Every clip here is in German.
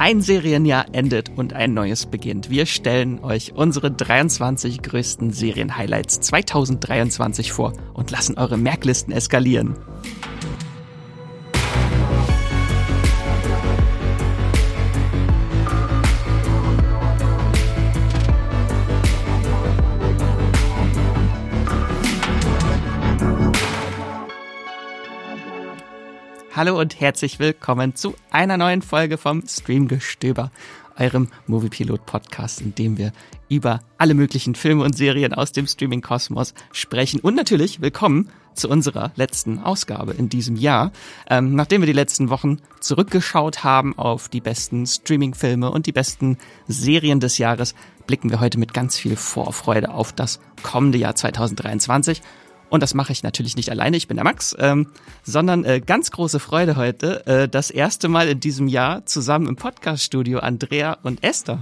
Ein Serienjahr endet und ein neues beginnt. Wir stellen euch unsere 23 größten Serienhighlights 2023 vor und lassen eure Merklisten eskalieren. Hallo und herzlich willkommen zu einer neuen Folge vom Streamgestöber, eurem Moviepilot Podcast, in dem wir über alle möglichen Filme und Serien aus dem Streaming-Kosmos sprechen. Und natürlich willkommen zu unserer letzten Ausgabe in diesem Jahr. Ähm, nachdem wir die letzten Wochen zurückgeschaut haben auf die besten Streaming-Filme und die besten Serien des Jahres, blicken wir heute mit ganz viel Vorfreude auf das kommende Jahr 2023 und das mache ich natürlich nicht alleine, ich bin der Max, ähm, sondern äh, ganz große Freude heute, äh, das erste Mal in diesem Jahr zusammen im Podcaststudio Andrea und Esther.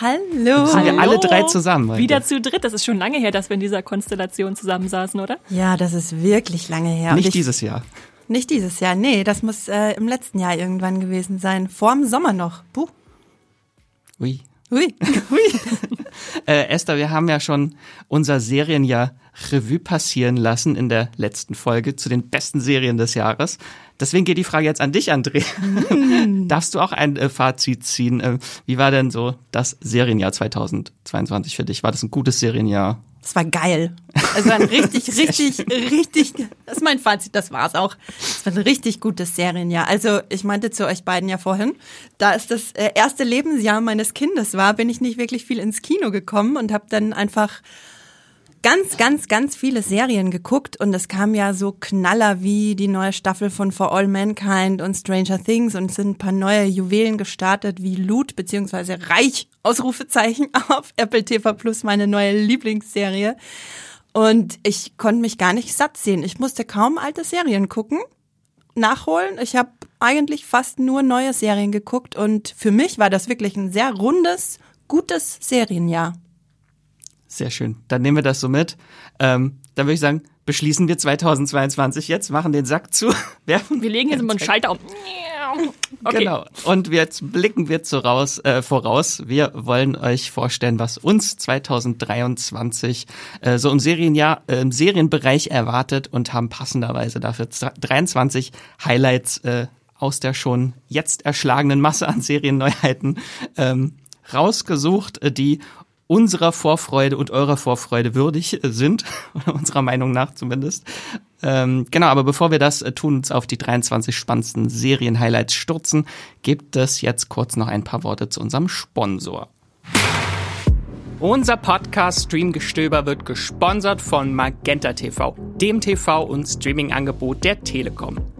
Hallo. Sind wir alle drei zusammen heute. Wieder zu dritt. Das ist schon lange her, dass wir in dieser Konstellation zusammensaßen, oder? Ja, das ist wirklich lange her. Nicht dieses Jahr. Nicht dieses Jahr, nee, das muss äh, im letzten Jahr irgendwann gewesen sein. Vorm Sommer noch. Puh. Ui. Ui. Ui. Äh, Esther, wir haben ja schon unser Serienjahr Revue passieren lassen in der letzten Folge zu den besten Serien des Jahres. Deswegen geht die Frage jetzt an dich, André. Mm. Darfst du auch ein äh, Fazit ziehen? Äh, wie war denn so das Serienjahr 2022 für dich? War das ein gutes Serienjahr? Das war geil. Also ein richtig, richtig, richtig, das ist mein Fazit, das war's auch. Es war ein richtig gutes Serienjahr. Also ich meinte zu euch beiden ja vorhin, da es das äh, erste Lebensjahr meines Kindes war, bin ich nicht wirklich viel ins Kino gekommen und habe dann einfach ganz, ganz, ganz viele Serien geguckt und es kam ja so Knaller wie die neue Staffel von For All Mankind und Stranger Things und es sind ein paar neue Juwelen gestartet wie Loot beziehungsweise Reich, Ausrufezeichen auf Apple TV Plus, meine neue Lieblingsserie. Und ich konnte mich gar nicht satt sehen. Ich musste kaum alte Serien gucken, nachholen. Ich habe eigentlich fast nur neue Serien geguckt und für mich war das wirklich ein sehr rundes, gutes Serienjahr. Sehr schön. Dann nehmen wir das so mit. Ähm, dann würde ich sagen, beschließen wir 2022 jetzt, machen den Sack zu, werfen. Wir legen jetzt mal einen Schalter um. Okay. Genau. Und jetzt blicken wir zu raus, äh, voraus. Wir wollen euch vorstellen, was uns 2023 äh, so im Serienjahr, äh, im Serienbereich erwartet und haben passenderweise dafür 23 Highlights äh, aus der schon jetzt erschlagenen Masse an Serienneuheiten ähm, rausgesucht, äh, die unserer Vorfreude und eurer Vorfreude würdig sind, unserer Meinung nach zumindest. Ähm, genau, aber bevor wir das äh, tun, uns auf die 23 spannendsten Serien-Highlights stürzen, gibt es jetzt kurz noch ein paar Worte zu unserem Sponsor. Unser Podcast Streamgestöber wird gesponsert von Magenta TV, dem TV- und Streaming-Angebot der Telekom.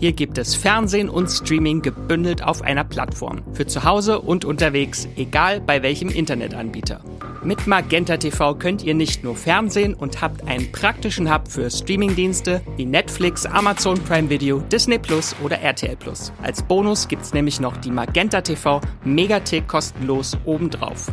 Hier gibt es Fernsehen und Streaming gebündelt auf einer Plattform. Für zu Hause und unterwegs, egal bei welchem Internetanbieter. Mit Magenta TV könnt ihr nicht nur Fernsehen und habt einen praktischen Hub für Streamingdienste wie Netflix, Amazon Prime Video, Disney Plus oder RTL Plus. Als Bonus gibt's nämlich noch die Magenta TV Megatick kostenlos obendrauf.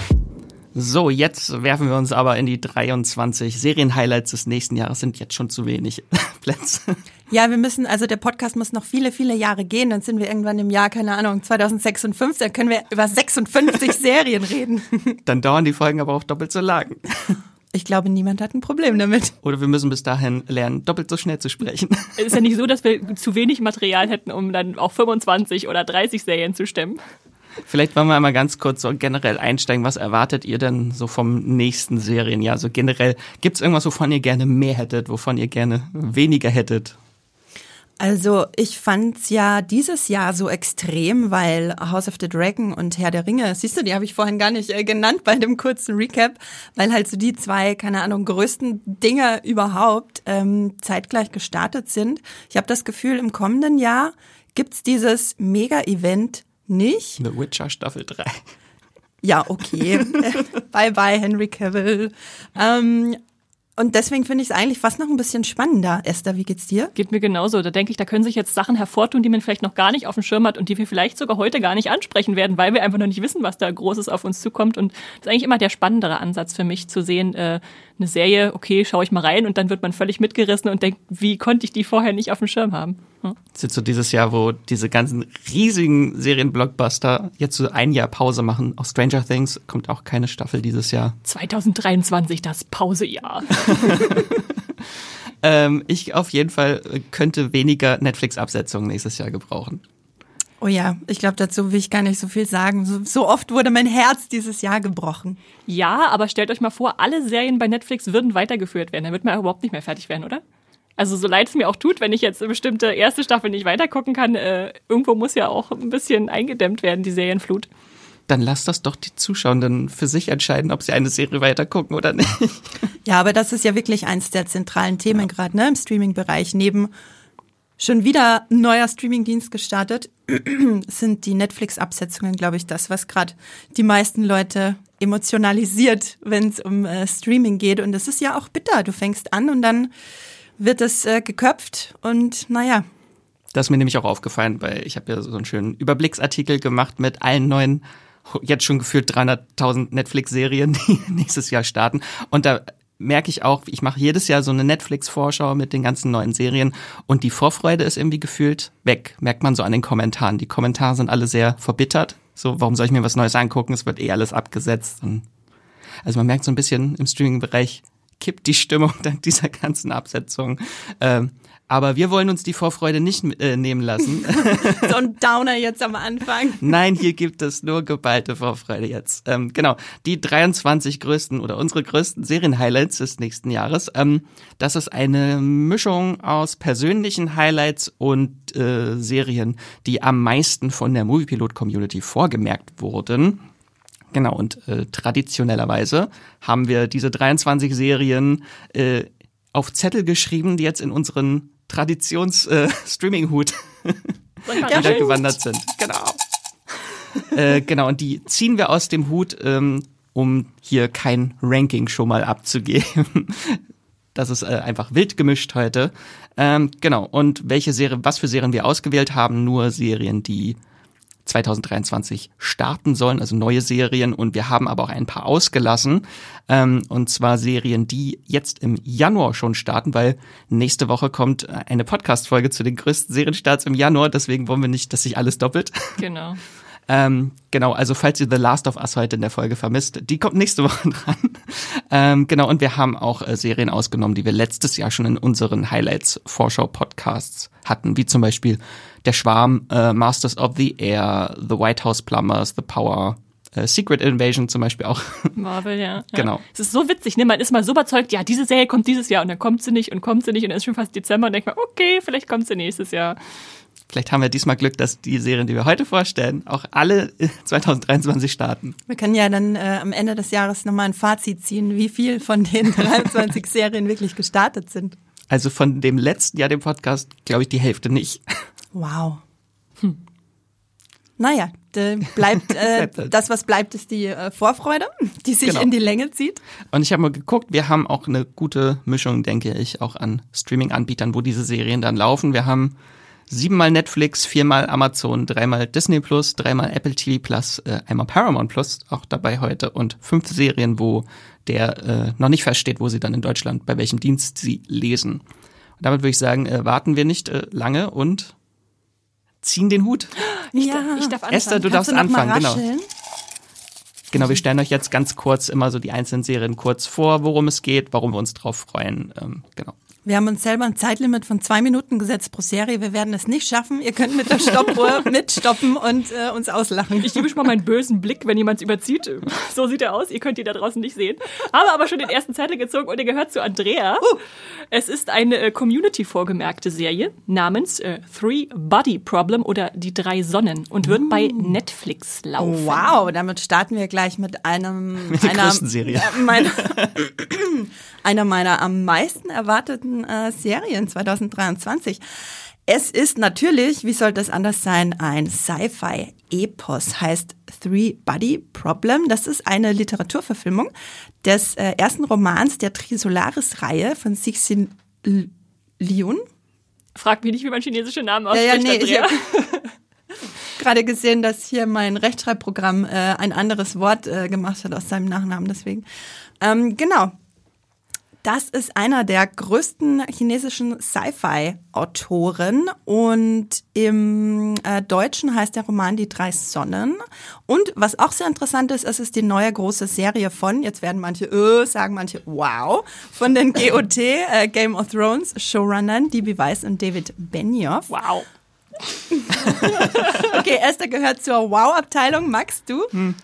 So, jetzt werfen wir uns aber in die 23 Serien-Highlights des nächsten Jahres. Sind jetzt schon zu wenig Plätze. Ja, wir müssen, also der Podcast muss noch viele, viele Jahre gehen. Dann sind wir irgendwann im Jahr, keine Ahnung, 2056. Dann können wir über 56 Serien reden. Dann dauern die Folgen aber auch doppelt so lang. Ich glaube, niemand hat ein Problem damit. Oder wir müssen bis dahin lernen, doppelt so schnell zu sprechen. Es ist ja nicht so, dass wir zu wenig Material hätten, um dann auch 25 oder 30 Serien zu stemmen. Vielleicht wollen wir einmal ganz kurz so generell einsteigen. Was erwartet ihr denn so vom nächsten Serienjahr? So generell, gibt es irgendwas, wovon ihr gerne mehr hättet, wovon ihr gerne weniger hättet? Also ich fand's ja dieses Jahr so extrem, weil House of the Dragon und Herr der Ringe, siehst du, die habe ich vorhin gar nicht äh, genannt bei dem kurzen Recap, weil halt so die zwei, keine Ahnung, größten Dinge überhaupt ähm, zeitgleich gestartet sind. Ich habe das Gefühl, im kommenden Jahr gibt's dieses Mega-Event nicht. The Witcher Staffel 3. Ja, okay. bye bye, Henry Cavill. Ähm, und deswegen finde ich es eigentlich fast noch ein bisschen spannender. Esther, wie geht's dir? Geht mir genauso. Da denke ich, da können sich jetzt Sachen hervortun, die man vielleicht noch gar nicht auf dem Schirm hat und die wir vielleicht sogar heute gar nicht ansprechen werden, weil wir einfach noch nicht wissen, was da Großes auf uns zukommt. Und das ist eigentlich immer der spannendere Ansatz für mich, zu sehen, äh, eine Serie, okay, schaue ich mal rein und dann wird man völlig mitgerissen und denkt, wie konnte ich die vorher nicht auf dem Schirm haben? Hm. Das ist so dieses Jahr, wo diese ganzen riesigen Serienblockbuster jetzt so ein Jahr Pause machen. Aus Stranger Things kommt auch keine Staffel dieses Jahr. 2023, das Pausejahr. ähm, ich auf jeden Fall könnte weniger Netflix-Absetzungen nächstes Jahr gebrauchen. Oh ja, ich glaube, dazu will ich gar nicht so viel sagen. So, so, oft wurde mein Herz dieses Jahr gebrochen. Ja, aber stellt euch mal vor, alle Serien bei Netflix würden weitergeführt werden. Dann wird man überhaupt nicht mehr fertig werden, oder? Also so leid es mir auch tut, wenn ich jetzt eine bestimmte erste Staffel nicht weitergucken kann, äh, irgendwo muss ja auch ein bisschen eingedämmt werden, die Serienflut. Dann lass das doch die Zuschauenden für sich entscheiden, ob sie eine Serie weitergucken oder nicht. Ja, aber das ist ja wirklich eins der zentralen Themen ja. gerade ne, im Streaming-Bereich. Neben schon wieder ein neuer Streamingdienst gestartet, sind die Netflix-Absetzungen, glaube ich, das, was gerade die meisten Leute emotionalisiert, wenn es um äh, Streaming geht. Und das ist ja auch bitter. Du fängst an und dann wird es äh, geköpft und naja. Das ist mir nämlich auch aufgefallen, weil ich habe ja so einen schönen Überblicksartikel gemacht mit allen neuen, jetzt schon gefühlt 300.000 Netflix-Serien, die nächstes Jahr starten. Und da merke ich auch, ich mache jedes Jahr so eine Netflix-Vorschau mit den ganzen neuen Serien und die Vorfreude ist irgendwie gefühlt weg. Merkt man so an den Kommentaren. Die Kommentare sind alle sehr verbittert. So, warum soll ich mir was Neues angucken? Es wird eh alles abgesetzt. Und also man merkt so ein bisschen im Streaming-Bereich kippt die Stimmung dank dieser ganzen Absetzung. Ähm, aber wir wollen uns die Vorfreude nicht äh, nehmen lassen. so ein Downer jetzt am Anfang. Nein, hier gibt es nur geballte Vorfreude jetzt. Ähm, genau, die 23 größten oder unsere größten Serienhighlights des nächsten Jahres. Ähm, das ist eine Mischung aus persönlichen Highlights und äh, Serien, die am meisten von der Moviepilot-Community vorgemerkt wurden. Genau, und äh, traditionellerweise haben wir diese 23 Serien äh, auf Zettel geschrieben, die jetzt in unseren Traditions-Streaming-Hut äh, wieder gewandert sind. Genau. äh, genau, und die ziehen wir aus dem Hut, ähm, um hier kein Ranking schon mal abzugeben. Das ist äh, einfach wild gemischt heute. Ähm, genau, und welche Serie, was für Serien wir ausgewählt haben, nur Serien, die 2023 starten sollen, also neue Serien. Und wir haben aber auch ein paar ausgelassen. Ähm, und zwar Serien, die jetzt im Januar schon starten, weil nächste Woche kommt eine Podcast-Folge zu den größten Serienstarts im Januar. Deswegen wollen wir nicht, dass sich alles doppelt. Genau. Ähm, genau, also falls ihr The Last of Us heute in der Folge vermisst, die kommt nächste Woche dran. Ähm, genau, und wir haben auch äh, Serien ausgenommen, die wir letztes Jahr schon in unseren Highlights-Vorschau-Podcasts hatten, wie zum Beispiel Der Schwarm, äh, Masters of the Air, The White House Plumbers, The Power, äh, Secret Invasion zum Beispiel auch. Marvel, ja. Genau. Es ist so witzig, ne? Man ist mal so überzeugt, ja, diese Serie kommt dieses Jahr und dann kommt sie nicht und kommt sie nicht und dann ist schon fast Dezember und denkt man, okay, vielleicht kommt sie nächstes Jahr. Vielleicht haben wir diesmal Glück, dass die Serien, die wir heute vorstellen, auch alle 2023 starten. Wir können ja dann äh, am Ende des Jahres nochmal ein Fazit ziehen, wie viel von den 23 Serien wirklich gestartet sind. Also von dem letzten Jahr, dem Podcast, glaube ich, die Hälfte nicht. Wow. Hm. Naja, bleibt äh, das, was bleibt, ist die äh, Vorfreude, die sich genau. in die Länge zieht. Und ich habe mal geguckt, wir haben auch eine gute Mischung, denke ich, auch an Streaming-Anbietern, wo diese Serien dann laufen. Wir haben siebenmal Netflix, viermal Amazon, dreimal Disney Plus, dreimal Apple TV Plus, äh, einmal Paramount Plus auch dabei heute und fünf Serien, wo der äh, noch nicht feststeht, wo sie dann in Deutschland, bei welchem Dienst sie lesen. Und damit würde ich sagen, äh, warten wir nicht äh, lange und ziehen den Hut. Ich, ja. ich darf anfangen. Esther, du Kannst darfst du anfangen, genau. Genau, wir stellen euch jetzt ganz kurz immer so die einzelnen Serien kurz vor, worum es geht, warum wir uns drauf freuen. Ähm, genau. Wir haben uns selber ein Zeitlimit von zwei Minuten gesetzt pro Serie. Wir werden es nicht schaffen. Ihr könnt mit der Stoppuhr mitstoppen und äh, uns auslachen. Ich gebe schon mal meinen bösen Blick, wenn jemand überzieht. So sieht er aus. Ihr könnt ihn da draußen nicht sehen. Habe aber schon den ersten Zettel gezogen und er gehört zu Andrea. Uh. Es ist eine äh, Community vorgemerkte Serie namens äh, Three Body Problem oder Die drei Sonnen und wird uh. bei Netflix laufen. Wow, damit starten wir gleich mit einem mit einer Serie. Äh, meiner, einer meiner am meisten erwarteten äh, Serien 2023. Es ist natürlich, wie soll das anders sein, ein Sci-Fi Epos, heißt Three Body Problem. Das ist eine Literaturverfilmung des äh, ersten Romans der Trisolaris-Reihe von Cixin Liun. Frag mich nicht, wie man chinesische Namen ausspricht, ja, ja, nee, Andrea. gerade gesehen, dass hier mein Rechtschreibprogramm äh, ein anderes Wort äh, gemacht hat aus seinem Nachnamen, deswegen. Ähm, genau. Das ist einer der größten chinesischen Sci-Fi-Autoren und im äh, Deutschen heißt der Roman Die drei Sonnen. Und was auch sehr interessant ist, es ist die neue große Serie von, jetzt werden manche äh, sagen, manche wow, von den GOT, äh, Game of Thrones Showrunnern, DB Weiss und David Benioff. Wow. okay, Esther gehört zur Wow-Abteilung. Max, du? Hm.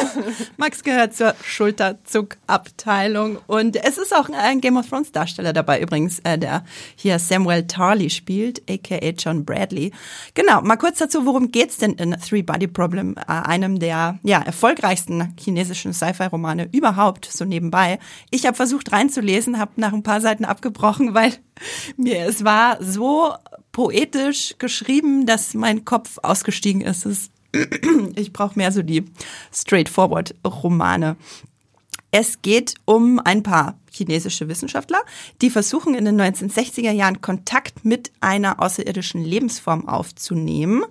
Max gehört zur Schulterzuck-Abteilung. Und es ist auch ein Game of Thrones Darsteller dabei übrigens, äh, der hier Samuel Tarley spielt, aka John Bradley. Genau, mal kurz dazu, worum geht's denn in Three Body Problem, äh, einem der ja, erfolgreichsten chinesischen Sci-Fi-Romane überhaupt, so nebenbei. Ich habe versucht reinzulesen, habe nach ein paar Seiten abgebrochen, weil mir es war so poetisch geschrieben, dass mein Kopf ausgestiegen ist. ich brauche mehr so die straightforward Romane. Es geht um ein paar chinesische Wissenschaftler, die versuchen in den 1960er Jahren Kontakt mit einer außerirdischen Lebensform aufzunehmen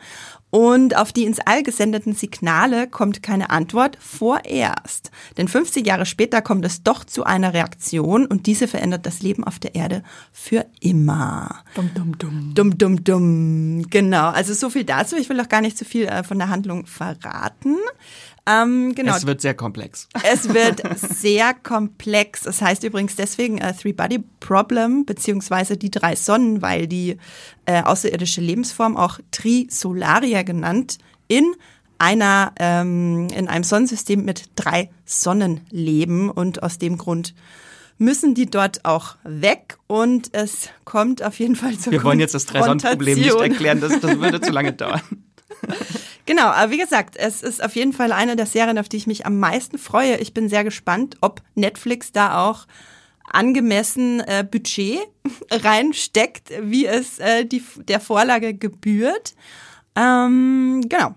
und auf die ins All gesendeten Signale kommt keine Antwort vorerst. Denn 50 Jahre später kommt es doch zu einer Reaktion und diese verändert das Leben auf der Erde für immer. Dum, dum, dum. Dum, dum, dum. Genau. Also so viel dazu. Ich will auch gar nicht zu so viel äh, von der Handlung verraten. Ähm, genau. Es wird sehr komplex. Es wird sehr komplex. Das heißt übrigens deswegen äh, Three-Body Problem, beziehungsweise die drei Sonnen, weil die äh, außerirdische Lebensform auch Trisolaria genannt in einer ähm, in einem Sonnensystem mit drei Sonnen leben und aus dem Grund müssen die dort auch weg und es kommt auf jeden Fall zur Wir wollen jetzt das Drei-Sonnen-Problem nicht erklären, das, das würde zu lange dauern. Genau, aber wie gesagt, es ist auf jeden Fall eine der Serien, auf die ich mich am meisten freue. Ich bin sehr gespannt, ob Netflix da auch angemessen äh, Budget reinsteckt, wie es äh, die, der Vorlage gebührt. Ähm, genau.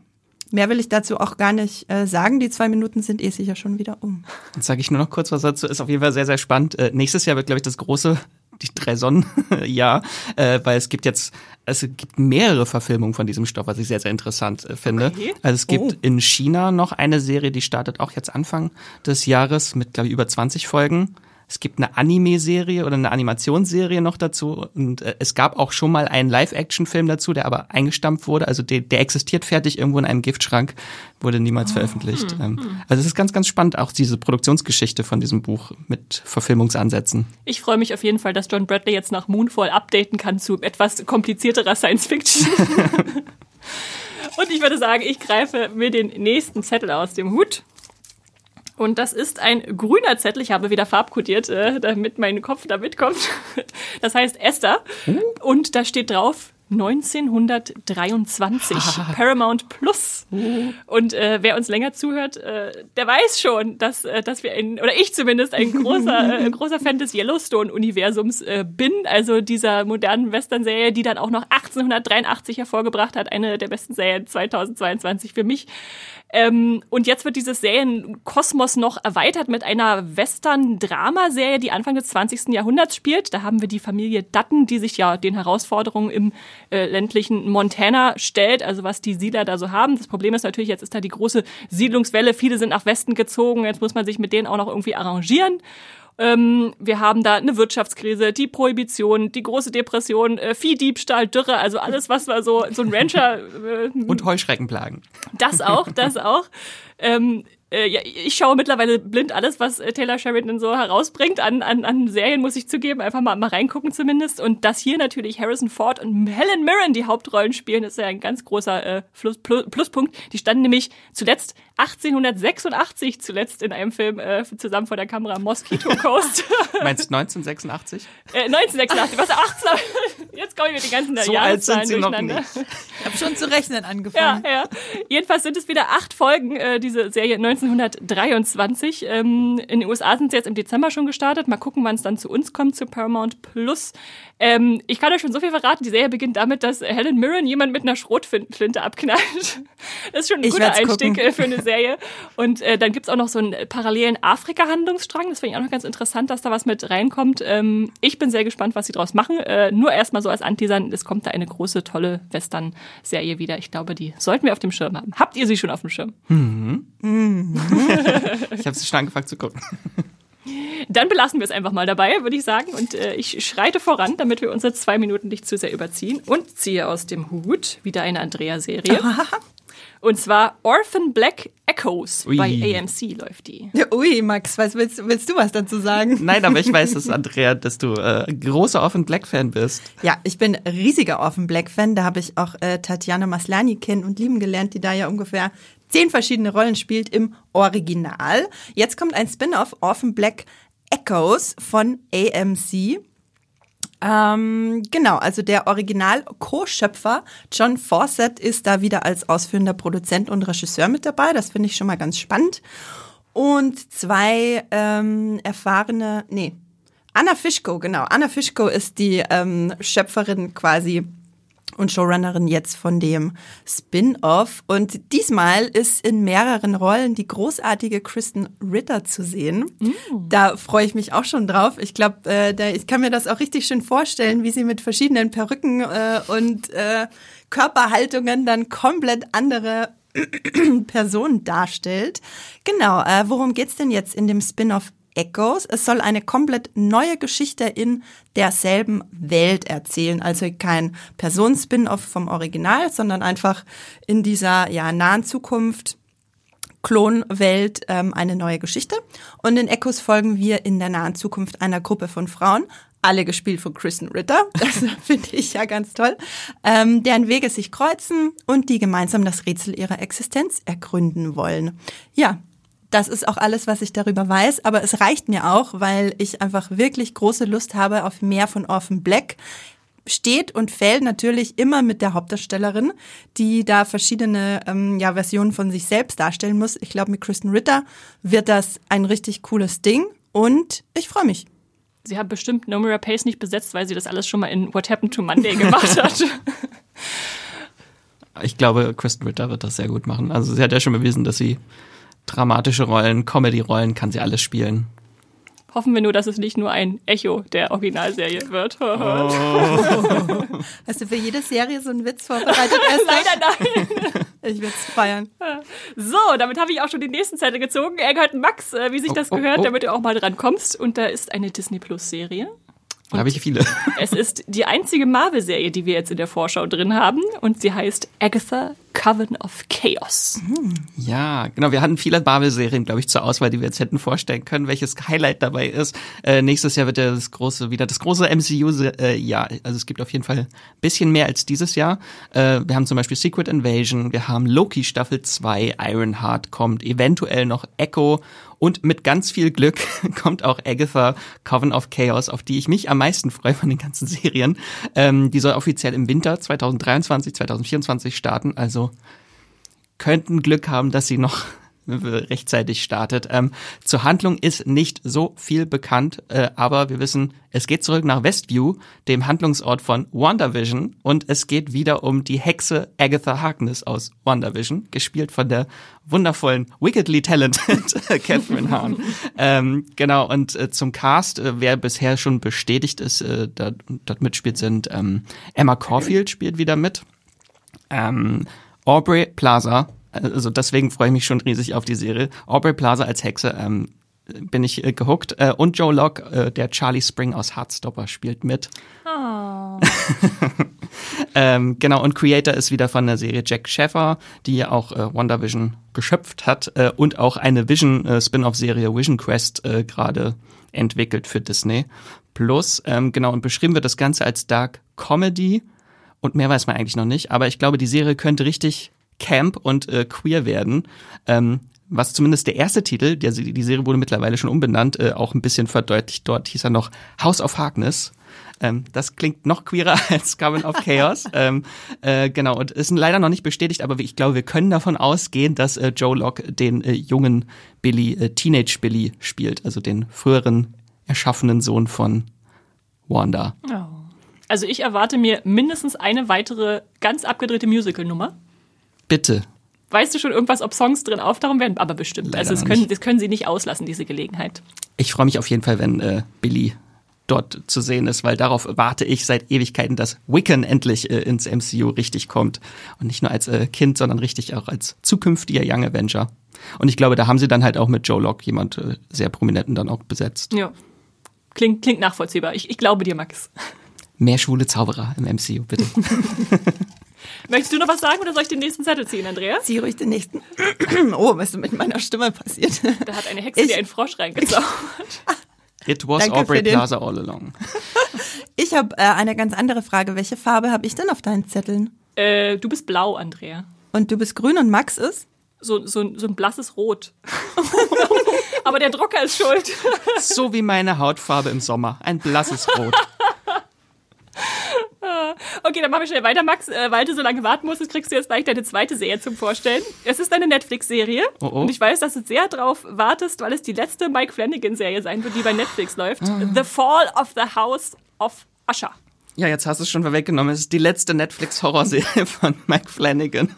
Mehr will ich dazu auch gar nicht äh, sagen. Die zwei Minuten sind eh sicher schon wieder um. Dann sage ich nur noch kurz was dazu. Ist auf jeden Fall sehr, sehr spannend. Äh, nächstes Jahr wird, glaube ich, das große die drei Sonnen, ja, äh, weil es gibt jetzt, es gibt mehrere Verfilmungen von diesem Stoff, was ich sehr, sehr interessant äh, finde. Okay. Also es gibt oh. in China noch eine Serie, die startet auch jetzt Anfang des Jahres mit, glaube ich, über 20 Folgen. Es gibt eine Anime-Serie oder eine Animationsserie noch dazu und äh, es gab auch schon mal einen Live-Action-Film dazu, der aber eingestampft wurde. Also der, der existiert fertig irgendwo in einem Giftschrank, wurde niemals oh. veröffentlicht. Ähm, also es ist ganz, ganz spannend, auch diese Produktionsgeschichte von diesem Buch mit Verfilmungsansätzen. Ich freue mich auf jeden Fall, dass John Bradley jetzt nach Moonfall updaten kann zu etwas komplizierterer Science-Fiction. und ich würde sagen, ich greife mir den nächsten Zettel aus dem Hut. Und das ist ein grüner Zettel. Ich habe wieder farbkodiert, äh, damit mein Kopf da mitkommt. Das heißt Esther. Uh. Und da steht drauf 1923 Paramount Plus. Uh. Und äh, wer uns länger zuhört, äh, der weiß schon, dass, äh, dass wir ein, oder ich zumindest ein großer, äh, großer Fan des Yellowstone-Universums äh, bin. Also dieser modernen Western-Serie, die dann auch noch 1883 hervorgebracht hat. Eine der besten Serien 2022 für mich. Ähm, und jetzt wird dieses Serienkosmos noch erweitert mit einer Western-Drama-Serie, die Anfang des 20. Jahrhunderts spielt. Da haben wir die Familie Dutton, die sich ja den Herausforderungen im äh, ländlichen Montana stellt, also was die Siedler da so haben. Das Problem ist natürlich, jetzt ist da die große Siedlungswelle, viele sind nach Westen gezogen, jetzt muss man sich mit denen auch noch irgendwie arrangieren. Ähm, wir haben da eine Wirtschaftskrise, die Prohibition, die große Depression, äh, Viehdiebstahl, Dürre, also alles, was wir so, so ein Rancher. Äh, Und Heuschreckenplagen. Das auch, das auch. Ähm, äh, ja, ich schaue mittlerweile blind alles, was äh, Taylor Sheridan so herausbringt an, an, an Serien, muss ich zugeben. Einfach mal, mal reingucken zumindest. Und dass hier natürlich Harrison Ford und Helen Mirren die Hauptrollen spielen, ist ja ein ganz großer äh, Plus, Plus, Pluspunkt. Die standen nämlich zuletzt 1886 zuletzt in einem Film äh, zusammen vor der Kamera Mosquito Coast. Meinst 1986? äh, 1986, was 18? Jetzt komme ich mit den ganzen So alt sind Jahreszahlen sie noch durcheinander. nicht. Ich habe schon zu rechnen Ja, angefangen. ja. Jedenfalls sind es wieder acht Folgen, äh, diese Serie 1923. Ähm, in den USA sind sie jetzt im Dezember schon gestartet. Mal gucken, wann es dann zu uns kommt, zu Paramount Plus. Ähm, ich kann euch schon so viel verraten. Die Serie beginnt damit, dass Helen Mirren jemand mit einer Schrotflinte abknallt. Das ist schon ein Ich guter Einstieg gucken. für eine Serie. Und äh, dann gibt's auch noch so einen parallelen Afrika-Handlungsstrang. Das finde ich auch noch ganz interessant, dass da was mit reinkommt. Ähm, ich bin sehr gespannt, was sie draus machen. Äh, nur erstmal so als Anteasern, es kommt da eine große, tolle Western-Serie wieder. Ich glaube, die sollten wir auf dem Schirm haben. Habt ihr sie schon auf dem Schirm? Ich habe schon angefangen zu gucken. Dann belassen wir es einfach mal dabei, würde ich sagen. Und äh, ich schreite voran, damit wir unsere zwei Minuten nicht zu sehr überziehen. Und ziehe aus dem Hut wieder eine Andrea-Serie. Und zwar Orphan Black Echoes. Ui. Bei AMC läuft die. Ui, Max, was willst, willst du was dazu sagen? Nein, aber ich weiß, dass Andrea, dass du äh, großer Orphan Black Fan bist. Ja, ich bin riesiger Orphan Black Fan. Da habe ich auch äh, Tatjana Maslany kennen und lieben gelernt, die da ja ungefähr zehn verschiedene Rollen spielt im Original. Jetzt kommt ein Spin-off Orphan Black Echoes von AMC. Ähm, genau, also der Original-Co-Schöpfer John Fawcett ist da wieder als ausführender Produzent und Regisseur mit dabei. Das finde ich schon mal ganz spannend. Und zwei ähm, erfahrene, nee, Anna Fischko, genau. Anna Fischko ist die ähm, Schöpferin quasi und Showrunnerin jetzt von dem Spin-off. Und diesmal ist in mehreren Rollen die großartige Kristen Ritter zu sehen. Da freue ich mich auch schon drauf. Ich glaube, äh, ich kann mir das auch richtig schön vorstellen, wie sie mit verschiedenen Perücken äh, und äh, Körperhaltungen dann komplett andere Person darstellt. Genau, äh, worum geht's denn jetzt in dem Spin-off Echoes? Es soll eine komplett neue Geschichte in derselben Welt erzählen. Also kein Personen-Spin-off vom Original, sondern einfach in dieser ja, nahen Zukunft Klonwelt ähm, eine neue Geschichte. Und in Echoes folgen wir in der nahen Zukunft einer Gruppe von Frauen, alle gespielt von Kristen Ritter, das finde ich ja ganz toll, ähm, deren Wege sich kreuzen und die gemeinsam das Rätsel ihrer Existenz ergründen wollen. Ja, das ist auch alles, was ich darüber weiß, aber es reicht mir auch, weil ich einfach wirklich große Lust habe auf mehr von Orphan Black steht und fällt natürlich immer mit der Hauptdarstellerin, die da verschiedene ähm, ja, Versionen von sich selbst darstellen muss. Ich glaube, mit Kristen Ritter wird das ein richtig cooles Ding und ich freue mich. Sie haben bestimmt Nomura Pace nicht besetzt, weil sie das alles schon mal in What Happened to Monday gemacht hat. Ich glaube, Kristen Ritter wird das sehr gut machen. Also sie hat ja schon bewiesen, dass sie dramatische Rollen, Comedy-Rollen kann sie alles spielen. Hoffen wir nur, dass es nicht nur ein Echo der Originalserie wird. Hast du für jede Serie so einen Witz vorbereitet? Leider nein. Ich will es feiern. So, damit habe ich auch schon den nächsten Zettel gezogen. Er gehört Max, äh, wie sich das Oh, oh, gehört, oh. damit du auch mal dran kommst. Und da ist eine Disney Plus Serie. Da habe ich viele. Es ist die einzige Marvel-Serie, die wir jetzt in der Vorschau drin haben. Und sie heißt Agatha Coven of Chaos. Ja, genau. Wir hatten viele Marvel-Serien, glaube ich, zur Auswahl, die wir jetzt hätten vorstellen können, welches Highlight dabei ist. Äh, nächstes Jahr wird ja das große, wieder das große MCU-Jahr. also es gibt auf jeden Fall ein bisschen mehr als dieses Jahr. Äh, wir haben zum Beispiel Secret Invasion, wir haben Loki Staffel 2, Ironheart kommt, eventuell noch Echo und mit ganz viel Glück kommt auch Agatha Coven of Chaos, auf die ich mich am meisten freue von den ganzen Serien. Ähm, die soll offiziell im Winter 2023, 2024 starten. Also könnten Glück haben, dass sie noch rechtzeitig startet. Ähm, zur Handlung ist nicht so viel bekannt, äh, aber wir wissen, es geht zurück nach Westview, dem Handlungsort von WandaVision, und es geht wieder um die Hexe Agatha Harkness aus WandaVision, gespielt von der wundervollen, wickedly talented Catherine Hahn. ähm, genau, und äh, zum Cast, äh, wer bisher schon bestätigt ist, äh, dort mitspielt, sind ähm, Emma Caulfield spielt wieder mit, ähm, Aubrey Plaza, also deswegen freue ich mich schon riesig auf die Serie. Aubrey Plaza als Hexe ähm, bin ich äh, gehuckt. Äh, und Joe Locke, äh, der Charlie Spring aus Heartstopper, spielt mit. ähm, genau, und Creator ist wieder von der Serie Jack Sheffer, die ja auch äh, WandaVision geschöpft hat äh, und auch eine Vision-Spin-off-Serie Vision Quest äh, gerade entwickelt für Disney. Plus, ähm, genau, und beschrieben wird das Ganze als Dark Comedy und mehr weiß man eigentlich noch nicht, aber ich glaube, die Serie könnte richtig camp und äh, queer werden. Ähm, was zumindest der erste Titel, der, die Serie wurde mittlerweile schon umbenannt, äh, auch ein bisschen verdeutlicht. Dort hieß er noch House of Harkness. Ähm, das klingt noch queerer als Carbon of Chaos. ähm, äh, genau, und ist leider noch nicht bestätigt, aber ich glaube, wir können davon ausgehen, dass äh, Joe Locke den äh, jungen Billy, äh, Teenage Billy spielt, also den früheren erschaffenen Sohn von Wanda. Oh. Also ich erwarte mir mindestens eine weitere ganz abgedrehte Musical-Nummer. Bitte. Weißt du schon irgendwas, ob Songs drin auftauchen werden? Aber bestimmt. Leider also das können, das können sie nicht auslassen, diese Gelegenheit. Ich freue mich auf jeden Fall, wenn äh, Billy dort zu sehen ist, weil darauf warte ich seit Ewigkeiten, dass Wiccan endlich äh, ins MCU richtig kommt. Und nicht nur als äh, Kind, sondern richtig auch als zukünftiger Young Avenger. Und ich glaube, da haben sie dann halt auch mit Joe Locke jemand äh, sehr prominenten dann auch besetzt. Ja. Klingt, klingt nachvollziehbar. Ich, ich glaube dir, Max. Mehr schwule Zauberer im MCU, bitte. Möchtest du noch was sagen oder soll ich den nächsten Zettel ziehen, Andrea? Zieh ruhig den nächsten. Oh, was ist mit meiner Stimme passiert? Da hat eine Hexe Ich- dir einen Frosch reingezaubert. It was Danke Aubrey Plaza all along. Ich habe äh, eine ganz andere Frage. Welche Farbe habe ich denn auf deinen Zetteln? äh, du bist blau, Andrea. Und du bist grün und Max ist? So, so, so ein blasses Rot. Aber der Drucker ist schuld. So wie meine Hautfarbe im Sommer. Ein blasses Rot. Okay, dann machen wir schnell weiter, Max. Äh, weil du so lange warten musstest, kriegst du jetzt gleich deine zweite Serie zum Vorstellen. Es ist eine Netflix-Serie. Oh, oh. Und ich weiß, dass du sehr drauf wartest, weil es die letzte Mike Flanagan-Serie sein wird, die bei Netflix läuft. Ah. The Fall of the House of Usher. Ja, jetzt hast du es schon vorweggenommen. Es ist die letzte Netflix-Horrorserie von Mike Flanagan,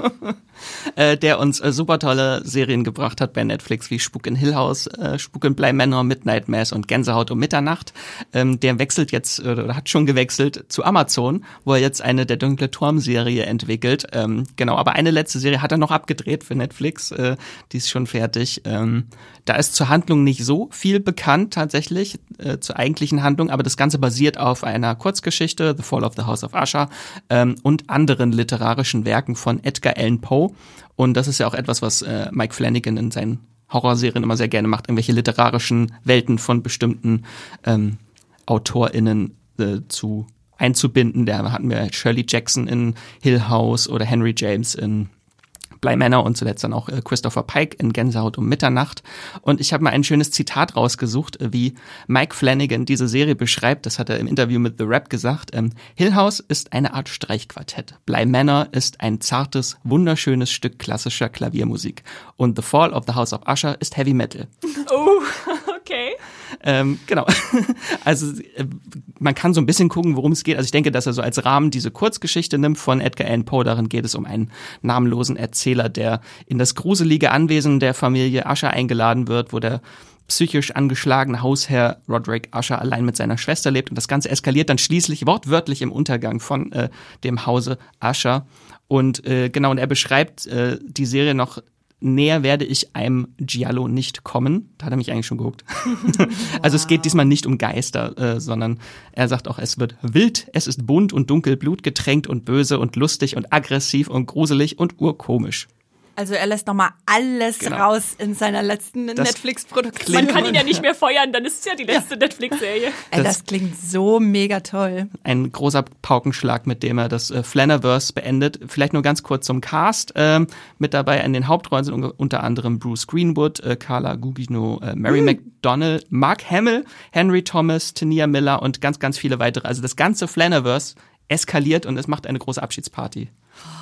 äh, der uns äh, super tolle Serien gebracht hat bei Netflix, wie Spuk in Hill House, äh, Spuk in Bly Manor, Midnight Mass und Gänsehaut um Mitternacht. Ähm, der wechselt jetzt, oder hat schon gewechselt zu Amazon, wo er jetzt eine Der dunkle Turm-Serie entwickelt. Ähm, genau, aber eine letzte Serie hat er noch abgedreht für Netflix. Äh, die ist schon fertig. Ähm, da ist zur Handlung nicht so viel bekannt tatsächlich, zur eigentlichen Handlung, aber das Ganze basiert auf einer Kurzgeschichte, The Fall of the House of Usher, ähm, und anderen literarischen Werken von Edgar Allan Poe. Und das ist ja auch etwas, was äh, Mike Flanagan in seinen Horrorserien immer sehr gerne macht, irgendwelche literarischen Welten von bestimmten ähm, AutorInnen äh, zu einzubinden. Da hatten wir Shirley Jackson in Hill House oder Henry James in Bly Manor und zuletzt dann auch äh, Christopher Pike in Gänsehaut um Mitternacht. Und ich habe mal ein schönes Zitat rausgesucht, äh, wie Mike Flanagan diese Serie beschreibt. Das hat er im Interview mit The Rap gesagt. Ähm, Hill House ist eine Art Streichquartett. Bly Manor ist ein zartes, wunderschönes Stück klassischer Klaviermusik. Und The Fall of the House of Usher ist Heavy Metal. Oh, okay. Ähm, genau. Also äh, man kann so ein bisschen gucken, worum es geht. Also ich denke, dass er so als Rahmen diese Kurzgeschichte nimmt von Edgar Allan Poe. Darin geht es um einen namenlosen Erzähler, der in das gruselige Anwesen der Familie Usher eingeladen wird, wo der psychisch angeschlagene Hausherr Roderick Usher allein mit seiner Schwester lebt. Und das Ganze eskaliert dann schließlich wortwörtlich im Untergang von äh, dem Hause Usher. Und äh, genau, und er beschreibt äh, die Serie noch näher werde ich einem Giallo nicht kommen. Da hat er mich eigentlich schon geguckt. Also es geht diesmal nicht um Geister, äh, sondern er sagt auch, es wird wild, es ist bunt und dunkel, blutgetränkt und böse und lustig und aggressiv und gruselig und urkomisch. Also er lässt nochmal alles Genau. raus in seiner letzten Netflix-Produktion. Man kann ihn ja nicht mehr feuern, dann ist es ja die letzte Netflix-Serie. Ey, Das- das klingt so mega toll. Ein großer Paukenschlag, mit dem er das äh, Flanaverse beendet. Vielleicht nur ganz kurz zum Cast. Ähm, mit dabei in den Hauptrollen sind unter anderem Bruce Greenwood, äh, Carla Gugino, äh, Mary McDonnell, Mark Hamill, Henry Thomas, Tania Miller und ganz, ganz viele weitere. Also das ganze Flanaverse eskaliert und es macht eine große Abschiedsparty.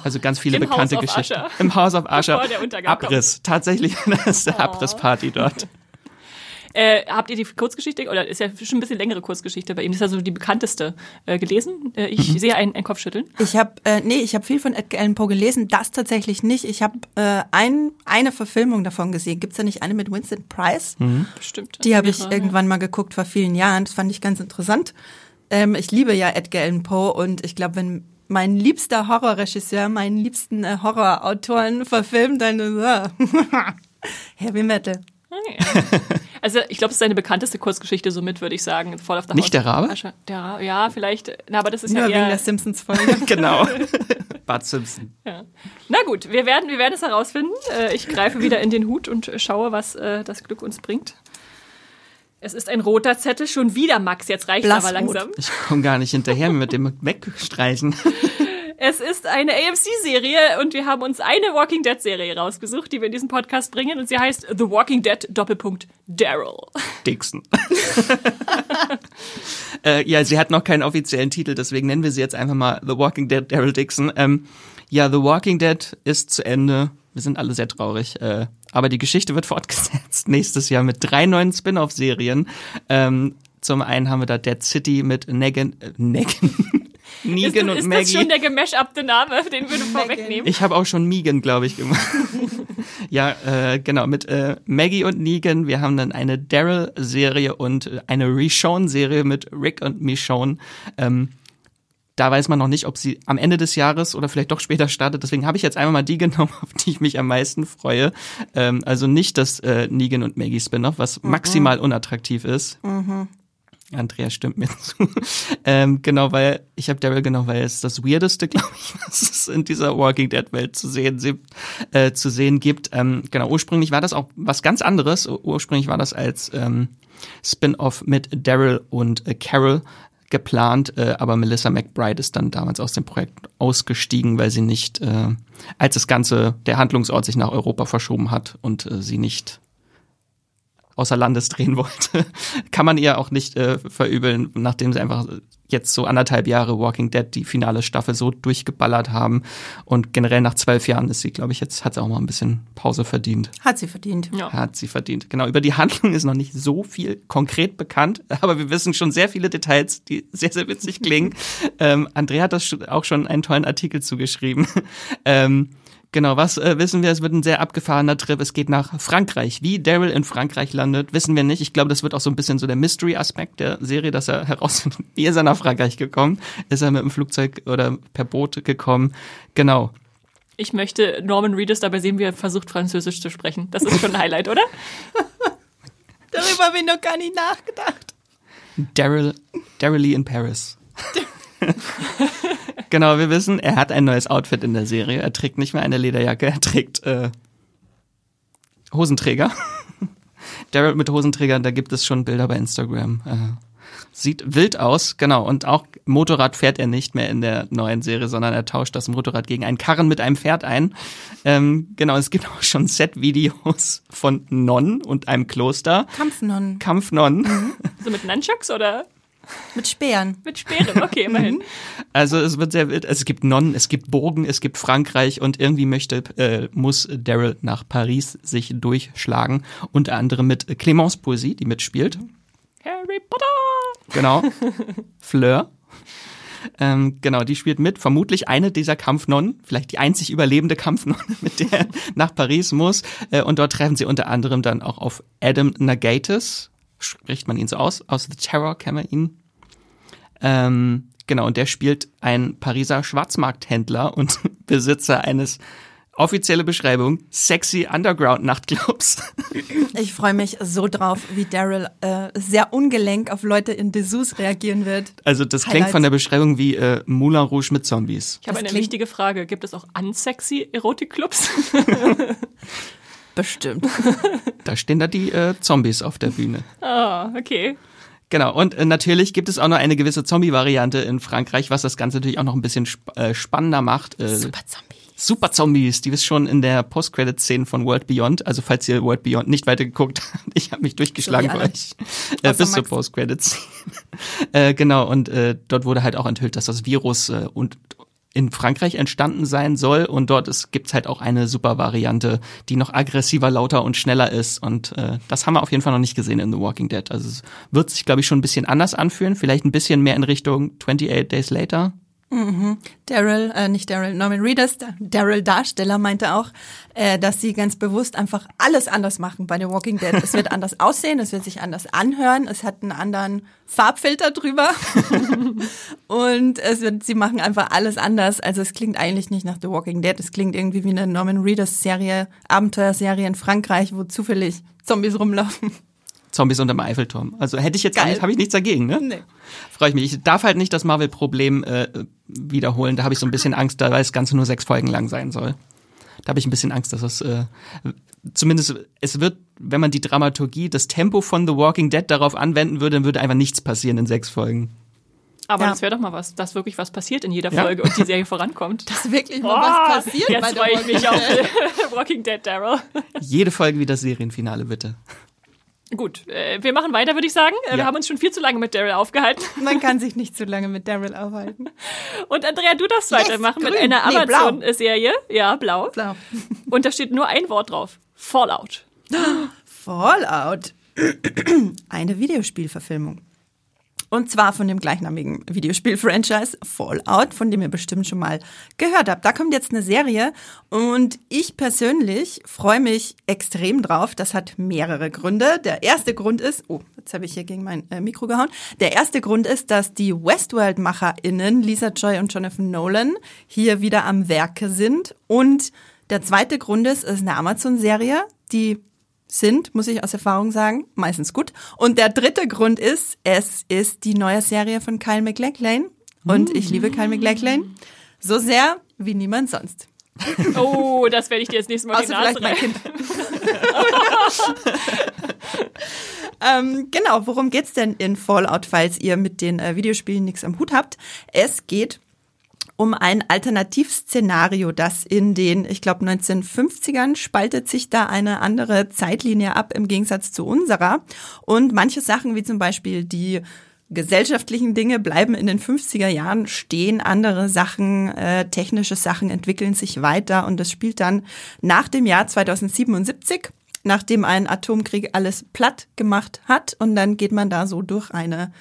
Also ganz viele Im bekannte Geschichten. Im House of Usher. Bevor der Untergang Abriss. Tatsächlich, das ist der Abrissparty dort. Äh, habt ihr die Kurzgeschichte, oder ist ja schon ein bisschen längere Kurzgeschichte bei ihm, das ist ja so die bekannteste, äh, gelesen? Äh, ich Mhm. sehe ein, ein Kopfschütteln. Ich habe äh, nee, ich habe viel von Edgar Allan Poe gelesen, das tatsächlich nicht. Ich habe äh, ein, eine Verfilmung davon gesehen. Gibt's da nicht eine mit Winston Price? Bestimmt. Die habe ich Mehrere, irgendwann mal geguckt vor vielen Jahren. Das fand ich ganz interessant. Ähm, ich liebe ja Edgar Allan Poe und ich glaube, wenn mein liebster Horrorregisseur meinen liebsten äh, Horrorautoren verfilmt, dann Heavy Metal. Also ich glaube, es ist seine bekannteste Kurzgeschichte somit, würde ich sagen. Fall of the Nicht der Rabe? Der Rabe, ja, vielleicht. Na, aber das ist Nur ja wegen eher, der Simpsons-Folge. genau. Bud Simpson. ja. Na gut, wir werden, wir werden es herausfinden. Äh, ich greife wieder in den Hut und schaue, was äh, das Glück uns bringt. Es ist ein roter Zettel, schon wieder Max, jetzt reicht aber langsam. Ich komme gar nicht hinterher mit dem Wegstreichen. Es ist eine AMC-Serie und wir haben uns eine Walking Dead-Serie rausgesucht, die wir in diesen Podcast bringen und sie heißt The Walking Dead Doppelpunkt Daryl. Dixon. äh, ja, sie hat noch keinen offiziellen Titel, deswegen nennen wir sie jetzt einfach mal The Walking Dead Daryl Dixon. Ähm, ja, The Walking Dead ist zu Ende. Wir sind alle sehr traurig. Äh, aber die Geschichte wird fortgesetzt nächstes Jahr mit drei neuen Spin-off-Serien. Ähm, zum einen haben wir da Dead City mit Negan, äh, Negan, Negan ist, und ist Maggie. Ist das schon der gemashuppte Name, den würde vorwegnehmen? Ich habe auch schon Megan, glaube ich, gemacht. ja, äh, genau, mit äh, Maggie und Negan. Wir haben dann eine Daryl-Serie und eine Rishon-Serie mit Rick und Michonne. Ähm, da weiß man noch nicht, ob sie am Ende des Jahres oder vielleicht doch später startet. Deswegen habe ich jetzt einmal mal die genommen, auf die ich mich am meisten freue. Ähm, also nicht das äh, Negan und Maggie Spin-off, was mhm. maximal unattraktiv ist. Mhm. Andrea stimmt mir zu. ähm, genau, weil ich habe Daryl genau, weil es das weirdeste, glaube ich, was es in dieser Walking Dead Welt zu sehen, äh, zu sehen gibt. Ähm, genau, ursprünglich war das auch was ganz anderes. Ursprünglich war das als ähm, Spin-off mit Daryl und äh, Carol geplant, äh, aber Melissa McBride ist dann damals aus dem Projekt ausgestiegen, weil sie nicht, äh, als das Ganze, der Handlungsort sich nach Europa verschoben hat und äh, sie nicht außer Landes drehen wollte, kann man ihr auch nicht äh, verübeln, nachdem sie einfach jetzt so anderthalb Jahre Walking Dead die finale Staffel so durchgeballert haben. Und generell nach zwölf Jahren ist sie, glaube ich, jetzt hat sie auch mal ein bisschen Pause verdient. Hat sie verdient. Ja. Hat sie verdient. Genau, über die Handlung ist noch nicht so viel konkret bekannt, aber wir wissen schon sehr viele Details, die sehr, sehr witzig klingen. ähm, Andrea hat das auch schon einen tollen Artikel zugeschrieben. ähm, Genau, was äh, wissen wir? Es wird ein sehr abgefahrener Trip. Es geht nach Frankreich. Wie Daryl in Frankreich landet, wissen wir nicht. Ich glaube, das wird auch so ein bisschen so der Mystery-Aspekt der Serie, dass er herausfindet, wie ist er nach Frankreich gekommen? Ist er mit dem Flugzeug oder per Boot gekommen? Genau. Ich möchte Norman Reedus dabei sehen, wie er versucht, Französisch zu sprechen. Das ist schon ein Highlight, oder? Darüber habe ich noch gar nicht nachgedacht. Daryl, Daryl in Paris. genau, wir wissen, er hat ein neues Outfit in der Serie. Er trägt nicht mehr eine Lederjacke, er trägt äh, Hosenträger. Daryl mit Hosenträgern, da gibt es schon Bilder bei Instagram. Äh, sieht wild aus, genau. Und auch Motorrad fährt er nicht mehr in der neuen Serie, sondern er tauscht das Motorrad gegen einen Karren mit einem Pferd ein. Ähm, genau, es gibt auch schon Set-Videos von Nonnen und einem Kloster. Kampfnonnen. Kampfnonnen. Mhm. So mit Nunchucks oder? Mit Speeren. Mit Speeren, okay, immerhin. Also es wird sehr wild. Es gibt Nonnen, es gibt Burgen, es gibt Frankreich und irgendwie möchte, äh, muss Daryl nach Paris sich durchschlagen. Unter anderem mit Clémence Poesie, die mitspielt. Harry Potter! Genau. Fleur. Ähm, genau, die spielt mit. Vermutlich eine dieser Kampfnonnen, vielleicht die einzig überlebende Kampfnonne, mit der er nach Paris muss. Äh, und dort treffen sie unter anderem dann auch auf Adam Nagatis, spricht man ihn so aus, aus The Terror kennen wir ihn. Ähm, genau, und der spielt ein Pariser Schwarzmarkthändler und Besitzer eines offizielle Beschreibung, sexy Underground-Nachtclubs. Ich freue mich so drauf, wie Daryl äh, sehr ungelenk auf Leute in Dessous reagieren wird. Also das Highlights. klingt von der Beschreibung wie äh, Moulin Rouge mit Zombies. Ich habe eine wichtige Frage. Gibt es auch unsexy Erotikclubs? Bestimmt. Da stehen da die äh, Zombies auf der Bühne. Ah, oh, okay. Genau, und äh, natürlich gibt es auch noch eine gewisse Zombie-Variante in Frankreich, was das Ganze natürlich auch noch ein bisschen sp äh, spannender macht. Äh, Super Zombies. Super Zombies, die ist schon in der Post-Credit-Szene von World Beyond. Also falls ihr World Beyond nicht weitergeguckt habt, ich habe mich durchgeschlagen für euch äh, bis zur Post-Credit-Szene. äh, genau, und äh, dort wurde halt auch enthüllt, dass das Virus äh, und in Frankreich entstanden sein soll und dort ist, gibt's halt auch eine super Variante, die noch aggressiver, lauter und schneller ist und äh, das haben wir auf jeden Fall noch nicht gesehen in The Walking Dead. Also es wird sich, glaube ich, schon ein bisschen anders anfühlen, vielleicht ein bisschen mehr in Richtung 28 Days Later. Mhm. Daryl, äh, nicht Daryl, Norman Reedus, Daryl Darsteller meinte auch, äh, dass sie ganz bewusst einfach alles anders machen bei The Walking Dead. Es wird anders aussehen, es wird sich anders anhören, es hat einen anderen Farbfilter drüber und es wird, sie machen einfach alles anders. Also es klingt eigentlich nicht nach The Walking Dead, es klingt irgendwie wie eine Norman Reedus Serie, Abenteuerserie in Frankreich, wo zufällig Zombies rumlaufen. Zombies unterm Eiffelturm. Also hätte ich jetzt Geil. habe ich nichts dagegen, ne? Nee. Freue ich mich. Ich darf halt nicht das Marvel-Problem äh, wiederholen. Da habe ich so ein bisschen Angst, da weil das Ganze nur sechs Folgen lang sein soll. Da habe ich ein bisschen Angst, dass das äh, zumindest es wird, wenn man die Dramaturgie, das Tempo von The Walking Dead darauf anwenden würde, dann würde einfach nichts passieren in sechs Folgen. Aber Ja. das wäre doch mal was, dass wirklich was passiert in jeder Ja. Folge und die Serie vorankommt. Dass wirklich Boah, mal was passiert bei Jetzt der freue ich mich auf Walking Walking Dead Daryl. Jede Folge wie das Serienfinale, bitte. Gut, äh, wir machen weiter, würde ich sagen. Äh, Wir Ja. haben uns schon viel zu lange mit Daryl aufgehalten. Man kann sich nicht zu lange mit Daryl aufhalten. Und Andrea, du darfst weitermachen mit grün. einer Nee, blau. Amazon-Serie. Ja, blau. Blau. Und da steht nur ein Wort drauf. Fallout. Fallout. Eine Videospielverfilmung. Und zwar von dem gleichnamigen Videospiel-Franchise Fallout, von dem ihr bestimmt schon mal gehört habt. Da kommt jetzt eine Serie und ich persönlich freue mich extrem drauf. Das hat mehrere Gründe. Der erste Grund ist, oh, jetzt habe ich hier gegen mein äh, Mikro gehauen. Der erste Grund ist, dass die Westworld-MacherInnen Lisa Joy und Jonathan Nolan hier wieder am Werke sind. Und der zweite Grund ist, es ist eine Amazon-Serie, die sind, muss ich aus Erfahrung sagen, meistens gut. Und der dritte Grund ist, es ist die neue Serie von Kyle MacLachlan. Und ich liebe Kyle MacLachlan so sehr wie niemand sonst. Oh, das werde ich dir jetzt nächstes Mal die Außer vielleicht Nase reiben. Kind. ähm, genau, worum geht's denn in Fallout, falls ihr mit den äh, Videospielen nichts am Hut habt? Es geht um ein Alternativszenario, das in den, ich glaube, 1950ern spaltet sich da eine andere Zeitlinie ab im Gegensatz zu unserer. Und manche Sachen, wie zum Beispiel die gesellschaftlichen Dinge bleiben in den 50er Jahren stehen, andere Sachen, äh, technische Sachen entwickeln sich weiter. Und das spielt dann nach dem Jahr 2077, nachdem ein Atomkrieg alles platt gemacht hat. Und dann geht man da so durch eine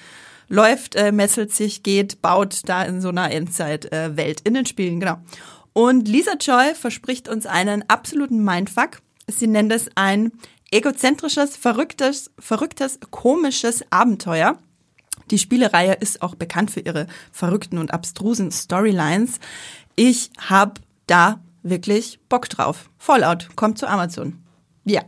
läuft, äh, messelt sich, geht, baut da in so einer Endzeit-Welt Welt in den Spielen, genau. Und Lisa Joy verspricht uns einen absoluten Mindfuck. Sie nennt es ein egozentrisches, verrücktes, verrücktes, komisches Abenteuer. Die Spielereihe ist auch bekannt für ihre verrückten und abstrusen Storylines. Ich habe da wirklich Bock drauf. Fallout kommt zu Amazon. Ja.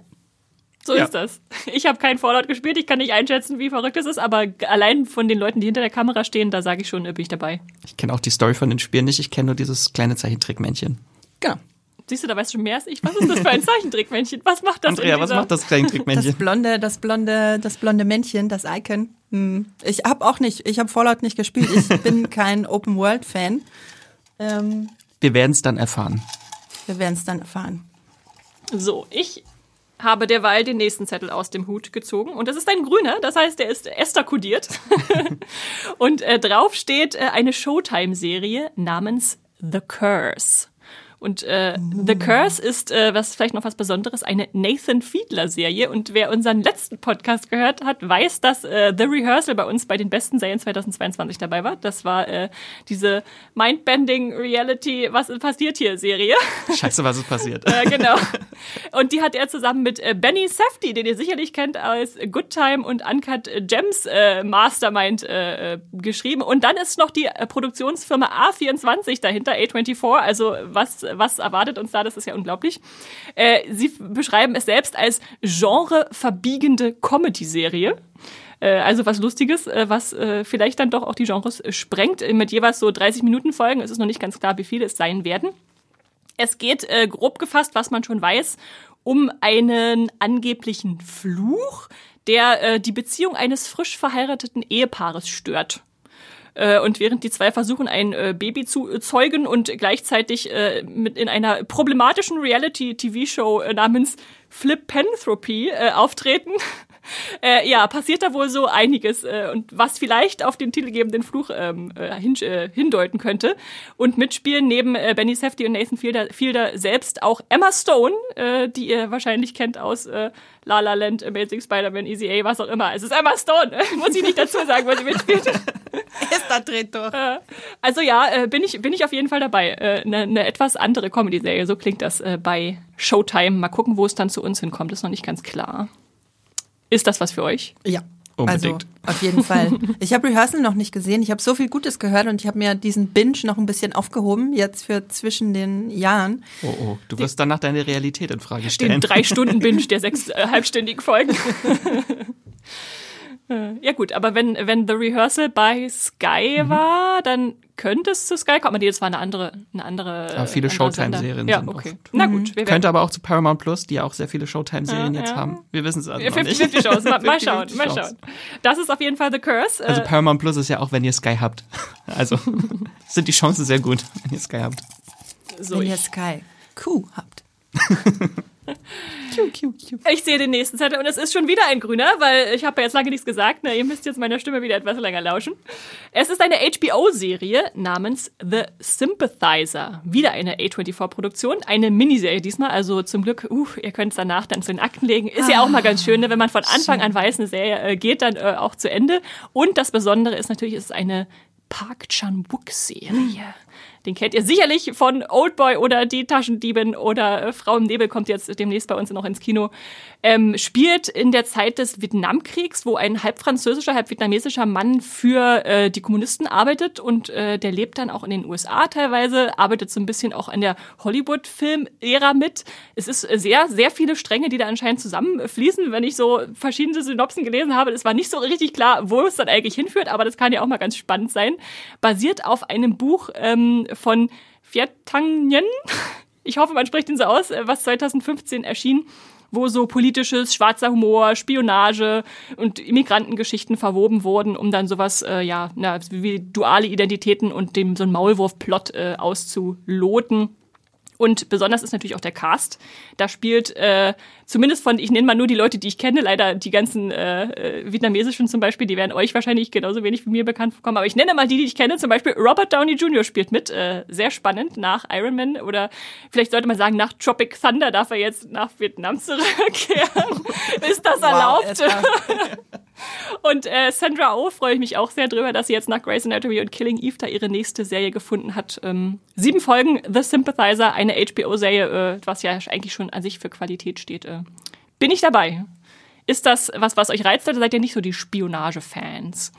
So Ja. ist das. Ich habe kein Fallout gespielt, ich kann nicht einschätzen, wie verrückt es ist, aber allein von den Leuten, die hinter der Kamera stehen, da sage ich schon, äh, bin ich dabei. Ich kenne auch die Story von den Spielen nicht, ich kenne nur dieses kleine Zeichentrickmännchen. Genau. Siehst du, da weißt du schon mehr als ich. Was ist das für ein Zeichentrickmännchen? Was macht das? Andrea, was macht das Das Zeichentrickmännchen? blonde, das blonde, das blonde Männchen, das Icon. Hm. Ich habe auch nicht, ich habe Fallout nicht gespielt. Ich bin kein Open World Fan. Ähm, Wir werden es dann erfahren. wir werden es dann erfahren. So, ich habe derweil den nächsten Zettel aus dem Hut gezogen und das ist ein grüner, das heißt, der ist Esther kodiert. und äh, drauf steht äh, eine Showtime-Serie namens The Curse. Und äh, The Curse ist, äh, was vielleicht noch was Besonderes, eine Nathan Fiedler-Serie. Und wer unseren letzten Podcast gehört hat, weiß, dass äh, The Rehearsal bei uns bei den besten Serien 2022 dabei war. Das war äh, diese Mindbending Reality, was passiert hier Serie. Scheiße, was ist passiert? Äh, genau. Und die hat er zusammen mit äh, Benny Safdie, den ihr sicherlich kennt als Good Time und Uncut Gems äh, Mastermind äh, äh, geschrieben. Und dann ist noch die äh, Produktionsfirma A24 dahinter, A24. Also was, was erwartet uns da? Das ist ja unglaublich. Äh, sie beschreiben es selbst als genreverbiegende Comedy-Serie. Äh, Also was Lustiges, äh, was äh, vielleicht dann doch auch die Genres sprengt, mit jeweils so 30 Minuten Folgen. Es ist noch nicht ganz klar, wie viele es sein werden. Es geht grob gefasst, was man schon weiß, um einen angeblichen Fluch, der die Beziehung eines frisch verheirateten Ehepaares stört. Äh, Und während die zwei versuchen, ein äh, Baby zu äh, zeugen und gleichzeitig äh, mit in einer problematischen Reality-TV-Show äh, namens Flipanthropy äh, auftreten, äh, ja, passiert da wohl so einiges äh, und was vielleicht auf den titelgebenden Fluch ähm, äh, hin, äh, hindeuten könnte. Und mitspielen neben Benny Safdie und Nathan Fielder, Fielder selbst auch Emma Stone, die ihr wahrscheinlich kennt aus äh, La La Land, Amazing Spider-Man, Easy A, was auch immer. Es ist Emma Stone, muss ich nicht dazu sagen, wo sie mitspielt. Durch. Äh, Also ja, äh, bin ich bin ich auf jeden Fall dabei. Eine äh, ne- ne etwas andere Comedy-Serie, so klingt das bei Showtime. Mal gucken, wo es dann zu uns hinkommt, ist noch nicht ganz klar. Ist das was für euch? Ja. Unbedingt. Also auf jeden Fall. Ich habe Rehearsal noch nicht gesehen. Ich habe so viel Gutes gehört und ich habe mir diesen Binge noch ein bisschen aufgehoben, jetzt für zwischen den Jahren. Oh, oh, du wirst danach deine Realität in Frage Den stellen. drei Stunden Binge der sechs äh, halbstündigen Folgen. Äh, Ja gut, aber wenn, wenn The Rehearsal bei Sky war, dann könnte es zu Sky kommen. Aber nee, das war eine andere, eine andere. Aber viele Showtime-Serien. Ja, sind okay. oft. Na gut, wir werden Könnte aber auch zu Paramount Plus, die ja auch sehr viele Showtime-Serien Ja, jetzt ja. haben. Wir wissen es also Ja, noch nicht. 50-50 Chance. Mal, mal schauen, 50-50 mal schauen. Das ist auf jeden Fall The Curse. Also Äh, Paramount Plus ist ja auch, wenn ihr Sky habt. Also sind die Chancen sehr gut, wenn ihr Sky habt. so, Wenn ihr Sky Q habt. Ich sehe den nächsten Zettel und es ist schon wieder ein grüner, weil ich habe ja jetzt lange nichts gesagt. Na, ihr müsst jetzt meiner Stimme wieder etwas länger lauschen. Es ist eine HBO-Serie namens The Sympathizer. Wieder eine A24-Produktion, eine Miniserie diesmal. Also zum Glück, uh, ihr könnt es danach dann zu den Akten legen. Ist ja auch mal ganz schön, ne, wenn man von Anfang an weiß, eine Serie äh, geht dann äh, auch zu Ende. Und das Besondere ist natürlich, es ist eine Park Chan-wook-Serie. Den kennt ihr sicherlich von Oldboy oder Die Taschendiebin oder äh, Frau im Nebel kommt jetzt demnächst bei uns noch ins Kino. Ähm, spielt in der Zeit des Vietnamkriegs, wo ein halb französischer, halb vietnamesischer Mann für äh, die Kommunisten arbeitet und äh, der lebt dann auch in den USA teilweise, arbeitet so ein bisschen auch in der Hollywood-Film-Ära mit. Es ist äh, sehr, sehr viele Stränge, die da anscheinend zusammenfließen. Wenn ich so verschiedene Synopsen gelesen habe, es war nicht so richtig klar, wo es dann eigentlich hinführt, aber das kann ja auch mal ganz spannend sein. Basiert auf einem Buch ähm, von Viet Thanh Nguyen. Ich hoffe, man spricht ihn so aus, äh, was 2015 erschien, wo so politisches, schwarzer Humor, Spionage und Immigrantengeschichten verwoben wurden, um dann sowas, äh, ja, na, wie duale Identitäten und dem so einen Maulwurf-Plot äh, auszuloten. Und besonders ist natürlich auch der Cast. Da spielt äh, zumindest von, ich nenne mal nur die Leute, die ich kenne, leider die ganzen äh, äh, vietnamesischen zum Beispiel, die werden euch wahrscheinlich genauso wenig wie mir bekannt vorkommen. Aber ich nenne mal die, die ich kenne. Zum Beispiel Robert Downey Jr. spielt mit. Äh, sehr spannend nach Iron Man oder vielleicht sollte man sagen, nach Tropic Thunder darf er jetzt nach Vietnam zurückkehren. ist das erlaubt? Und äh, Sandra Oh freue ich mich auch sehr drüber, dass sie jetzt nach Grey's Anatomy und Killing Eve da ihre nächste Serie gefunden hat. Ähm, sieben Folgen, The Sympathizer, eine HBO-Serie, äh, was ja eigentlich schon an sich für Qualität steht. Äh, bin ich dabei? Ist das was, was euch reizt oder seid ihr nicht so die Spionage-Fans?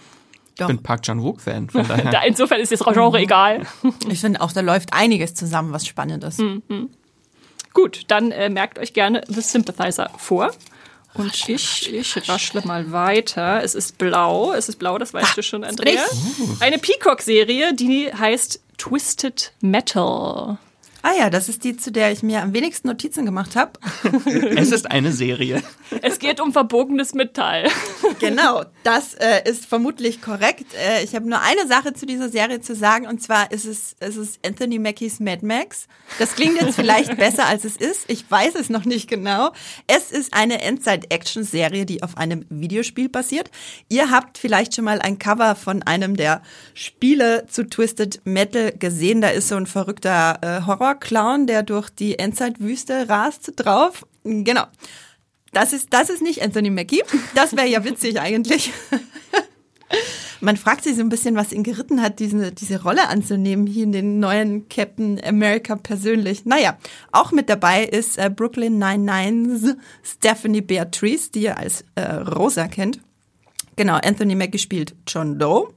Ich bin Park Chan-wook-Fan, von daher. Da, insofern ist das Genre egal. Ich finde auch, da läuft einiges zusammen, was spannend ist. Gut, dann äh, merkt euch gerne The Sympathizer vor. Und ich, ich raschle mal weiter. Es ist blau. Es ist blau, das weißt du schon, Andrea. Eine Peacock-Serie, die heißt Twisted Metal. Ah ja, das ist die, zu der ich mir am wenigsten Notizen gemacht habe. Es ist eine Serie. Es geht um verbogenes Metall. genau, das äh, ist vermutlich korrekt. Äh, ich habe nur eine Sache zu dieser Serie zu sagen und zwar ist es, es ist Anthony Mackies Mad Max. Das klingt jetzt vielleicht besser als es ist. Ich weiß es noch nicht genau. Es ist eine Endzeit-Action-Serie, die auf einem Videospiel basiert. Ihr habt vielleicht schon mal ein Cover von einem der Spiele zu Twisted Metal gesehen. Da ist so ein verrückter äh, Horror-Clown, der durch die Endzeitwüste rast drauf. Genau. Das ist, das ist nicht Anthony Mackie. Das wäre ja witzig eigentlich. Man fragt sich so ein bisschen, was ihn geritten hat, diese, diese Rolle anzunehmen, hier in den neuen Captain America persönlich. Naja, auch mit dabei ist äh, Brooklyn 99's Stephanie Beatrice, die ihr als äh, Rosa kennt. Genau, Anthony Mackie spielt John Doe.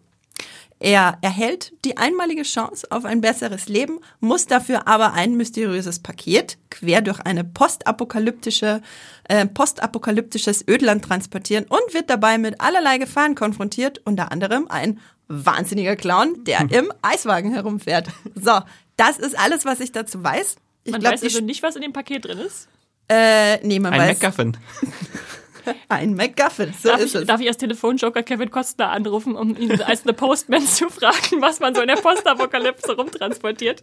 Er erhält die einmalige Chance auf ein besseres Leben, muss dafür aber ein mysteriöses Paket quer durch eine postapokalyptische, äh, postapokalyptisches Ödland transportieren und wird dabei mit allerlei Gefahren konfrontiert, unter anderem ein wahnsinniger Clown, der im Eiswagen herumfährt. So, das ist alles, was ich dazu weiß. Ich Man glaube, weiß also nicht, was in dem Paket drin ist. äh, nee, man Ein weiß MacGuffin. ein MacGuffin. So Darf ist ich, es. darf ich als Telefonjoker Kevin Costner anrufen, um ihn als The Postman zu fragen, was man so in der Postapokalypse rumtransportiert?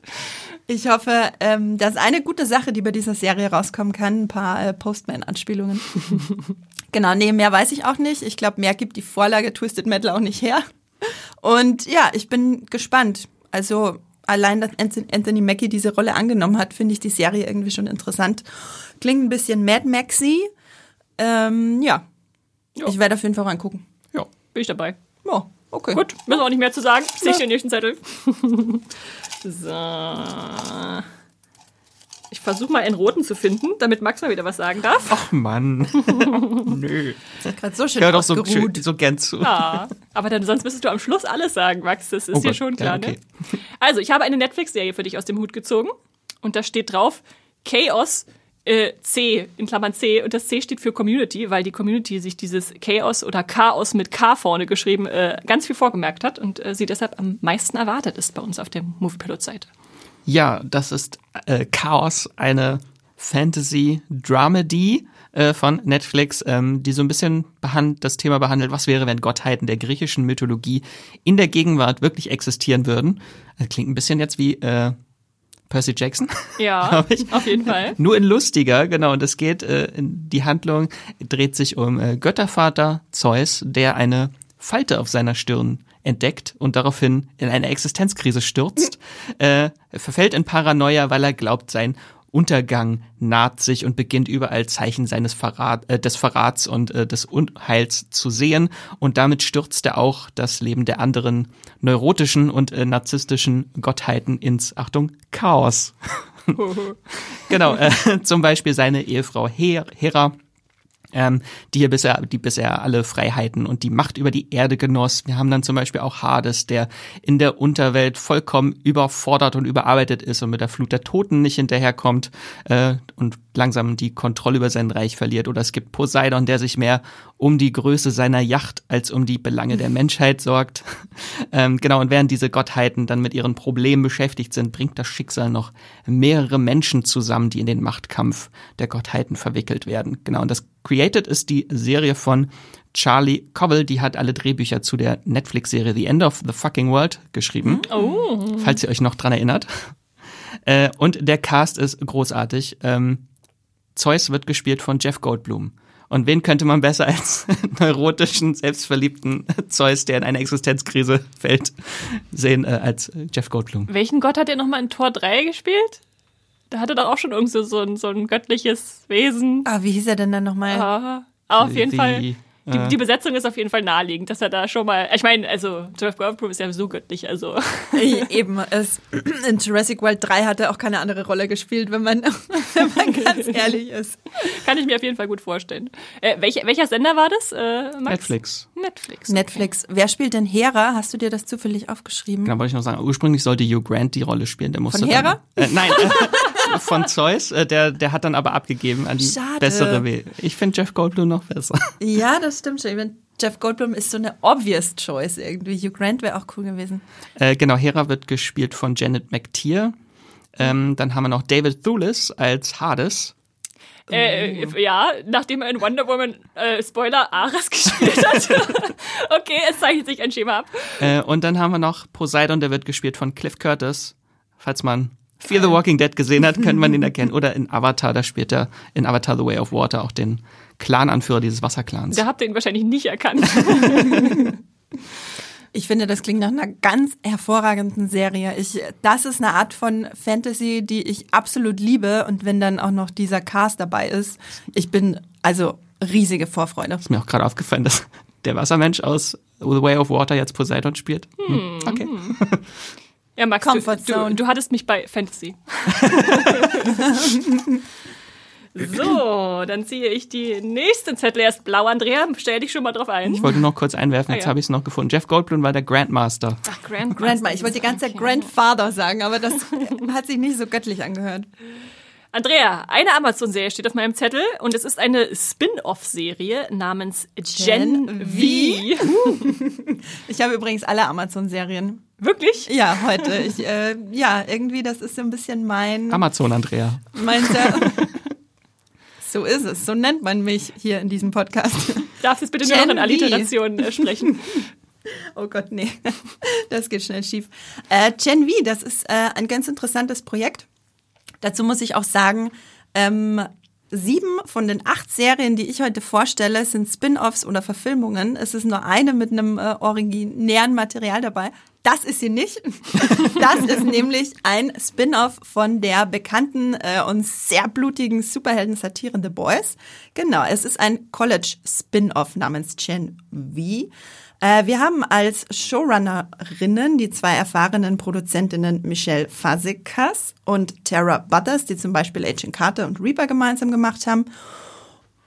Ich hoffe, ähm, das ist eine gute Sache, die bei dieser Serie rauskommen kann. Ein paar äh, Postman-Anspielungen. genau, nee, mehr weiß ich auch nicht. Ich glaube, mehr gibt die Vorlage Twisted Metal auch nicht her. Und ja, ich bin gespannt. Also allein, dass Anthony- Mackie diese Rolle angenommen hat, finde ich die Serie irgendwie schon interessant. Klingt ein bisschen Mad Maxy. Ähm, ja, Jo. ich werde auf jeden Fall reingucken. Ja. Bin ich dabei. Ja, okay. Gut, müssen wir auch nicht mehr zu sagen. Sehe ich den nächsten Zettel. so. Ich versuche mal einen roten zu finden, damit Max mal wieder was sagen darf. Ach Mann. Nö. Gerade so schön Hör doch so, schön, so gern zu. Ah, aber dann sonst müsstest du am Schluss alles sagen, Max. Das ist Oh dir Gott, schon ja, klar, okay. ne? Also, ich habe eine Netflix-Serie für dich aus dem Hut gezogen. Und da steht drauf Chaos äh, C, in Klammern C, und das C steht für Community, weil die Community sich dieses Chaos oder Chaos mit K vorne geschrieben äh, ganz viel vorgemerkt hat und äh, sie deshalb am meisten erwartet ist bei uns auf der Moviepilot-Seite. Ja, das ist äh, Chaos, eine Fantasy-Dramedy äh, von Netflix, ähm, die so ein bisschen das Thema behandelt, was wäre, wenn Gottheiten der griechischen Mythologie in der Gegenwart wirklich existieren würden. Das klingt ein bisschen jetzt wie Percy Jackson. Ja, auf jeden Fall. Nur in lustiger, genau. Und es geht, äh, die Handlung dreht sich um äh, Göttervater Zeus, der eine Falte auf seiner Stirn entdeckt und daraufhin in eine Existenzkrise stürzt, äh, verfällt in Paranoia, weil er glaubt, sein Untergang naht sich und beginnt überall Zeichen seines Verrat, äh, des Verrats und äh, des Unheils zu sehen. Und damit stürzt er auch das Leben der anderen neurotischen und äh, narzisstischen Gottheiten ins, Achtung, Chaos. genau, äh, zum Beispiel seine Ehefrau Her Hera ähm, die hier bisher, die bisher alle Freiheiten und die Macht über die Erde genoss. Wir haben dann zum Beispiel auch Hades, der in der Unterwelt vollkommen überfordert und überarbeitet ist und mit der Flut der Toten nicht hinterherkommt äh, und langsam die Kontrolle über sein Reich verliert. Oder es gibt Poseidon, der sich mehr um die Größe seiner Yacht als um die Belange der Menschheit sorgt. ähm, genau, und während diese Gottheiten dann mit ihren Problemen beschäftigt sind, bringt das Schicksal noch mehrere Menschen zusammen, die in den Machtkampf der Gottheiten verwickelt werden. Genau, und das Created ist die Serie von Charlie Cobble, die hat alle Drehbücher zu der Netflix-Serie The End of the Fucking World geschrieben. Oh. Falls ihr euch noch dran erinnert. Äh, und der Cast ist großartig. Ähm, Zeus wird gespielt von Jeff Goldblum. Und wen könnte man besser als neurotischen, selbstverliebten Zeus, der in eine Existenzkrise fällt, sehen, äh, als Jeff Goldblum? Welchen Gott hat er nochmal in Tor 3 gespielt? Da hatte doch auch schon irgendwie so ein, so ein göttliches Wesen. Ah, wie hieß er denn dann nochmal? Ah, auf jeden die, Fall. Die, die, Besetzung ist auf jeden Fall naheliegend, dass er da schon mal. Ich meine, also Jeff Goldblum ist ja so göttlich, also. Eben, es, in Jurassic World 3 hat er auch keine andere Rolle gespielt, wenn man, wenn man ganz ehrlich ist. Kann ich mir auf jeden Fall gut vorstellen. Äh, welcher, welcher Sender war das? Äh, Max? Netflix. Netflix. Okay. Netflix. Wer spielt denn Hera? Hast du dir das zufällig aufgeschrieben? Genau, wollte ich noch sagen. Ursprünglich sollte Hugh Grant die Rolle spielen. Der musste Von Hera? Dann, äh, nein. Von Zeus. Äh, der, der hat dann aber abgegeben an die Schade. bessere Wähl. Ich finde Jeff Goldblum noch besser. Ja, das stimmt schon. Ich mein, Jeff Goldblum ist so eine obvious choice irgendwie. Hugh Grant wäre auch cool gewesen. Äh, genau, Hera wird gespielt von Janet McTeer. Ähm, dann haben wir noch David Thewlis als Hades. Äh, ja, nachdem er in Wonder Woman, äh, Spoiler, Ares gespielt hat. okay, es zeichnet sich ein Schema ab. Äh, und dann haben wir noch Poseidon, der wird gespielt von Cliff Curtis. Falls man Fear the Walking Dead gesehen hat, könnte man ihn erkennen. Oder in Avatar, da spielt er in Avatar The Way of Water auch den Clan-Anführer dieses Wasserclans. Da habt ihr ihn wahrscheinlich nicht erkannt. Ich finde, das klingt nach einer ganz hervorragenden Serie. Ich, das ist eine Art von Fantasy, die ich absolut liebe. Und wenn dann auch noch dieser Cast dabei ist, ich bin also riesige Vorfreude. Ist mir auch gerade aufgefallen, dass der Wassermensch aus The Way of Water jetzt Poseidon spielt. Hm, okay. Ja, Max, Comfort du, du, du hattest mich bei Fantasy. So, dann ziehe ich die nächsten Zettel erst blau. Andrea, stell dich schon mal drauf ein. Ich wollte noch kurz einwerfen, jetzt ah, ja. habe ich es noch gefunden. Jeff Goldblum war der Grandmaster. Ach, Grandmaster. Grandmaster. Ich wollte die ganze Zeit okay. Grandfather sagen, aber das hat sich nicht so göttlich angehört. Andrea, eine Amazon-Serie steht auf meinem Zettel und es ist eine Spin-off-Serie namens Gen, Gen V. ich habe übrigens alle Amazon-Serien. Wirklich? Ja, heute. Ich, äh, ja, irgendwie, das ist so ein bisschen mein. Amazon, Andrea. Mein, so ist es. So nennt man mich hier in diesem Podcast. Darf jetzt bitte Gen nur noch in Alliteration äh, sprechen? Oh Gott, nee. Das geht schnell schief. Äh, Gen V, das ist äh, ein ganz interessantes Projekt. Dazu muss ich auch sagen, ähm, sieben von den acht Serien, die ich heute vorstelle, sind Spin-offs oder Verfilmungen. Es ist nur eine mit einem äh, originären Material dabei. Das ist sie nicht. Das ist nämlich ein Spin-off von der bekannten äh, und sehr blutigen Superhelden-Satire The Boys. Genau, es ist ein College-Spin-off namens Gen V. Äh, wir haben als Showrunnerinnen die zwei erfahrenen Produzentinnen Michelle Fazekas und Tara Butters, die zum Beispiel Agent Carter und Reaper gemeinsam gemacht haben.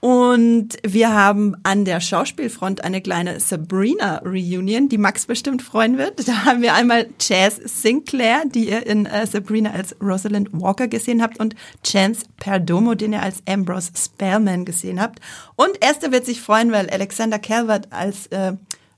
Und wir haben an der Schauspielfront eine kleine Sabrina-Reunion, die Max bestimmt freuen wird. Da haben wir einmal Chaz Sinclair, die ihr in äh, Sabrina als Rosalind Walker gesehen habt, und Chance Perdomo, den ihr als Ambrose Spellman gesehen habt. Und Esther wird sich freuen, weil Alexander Calvert als äh,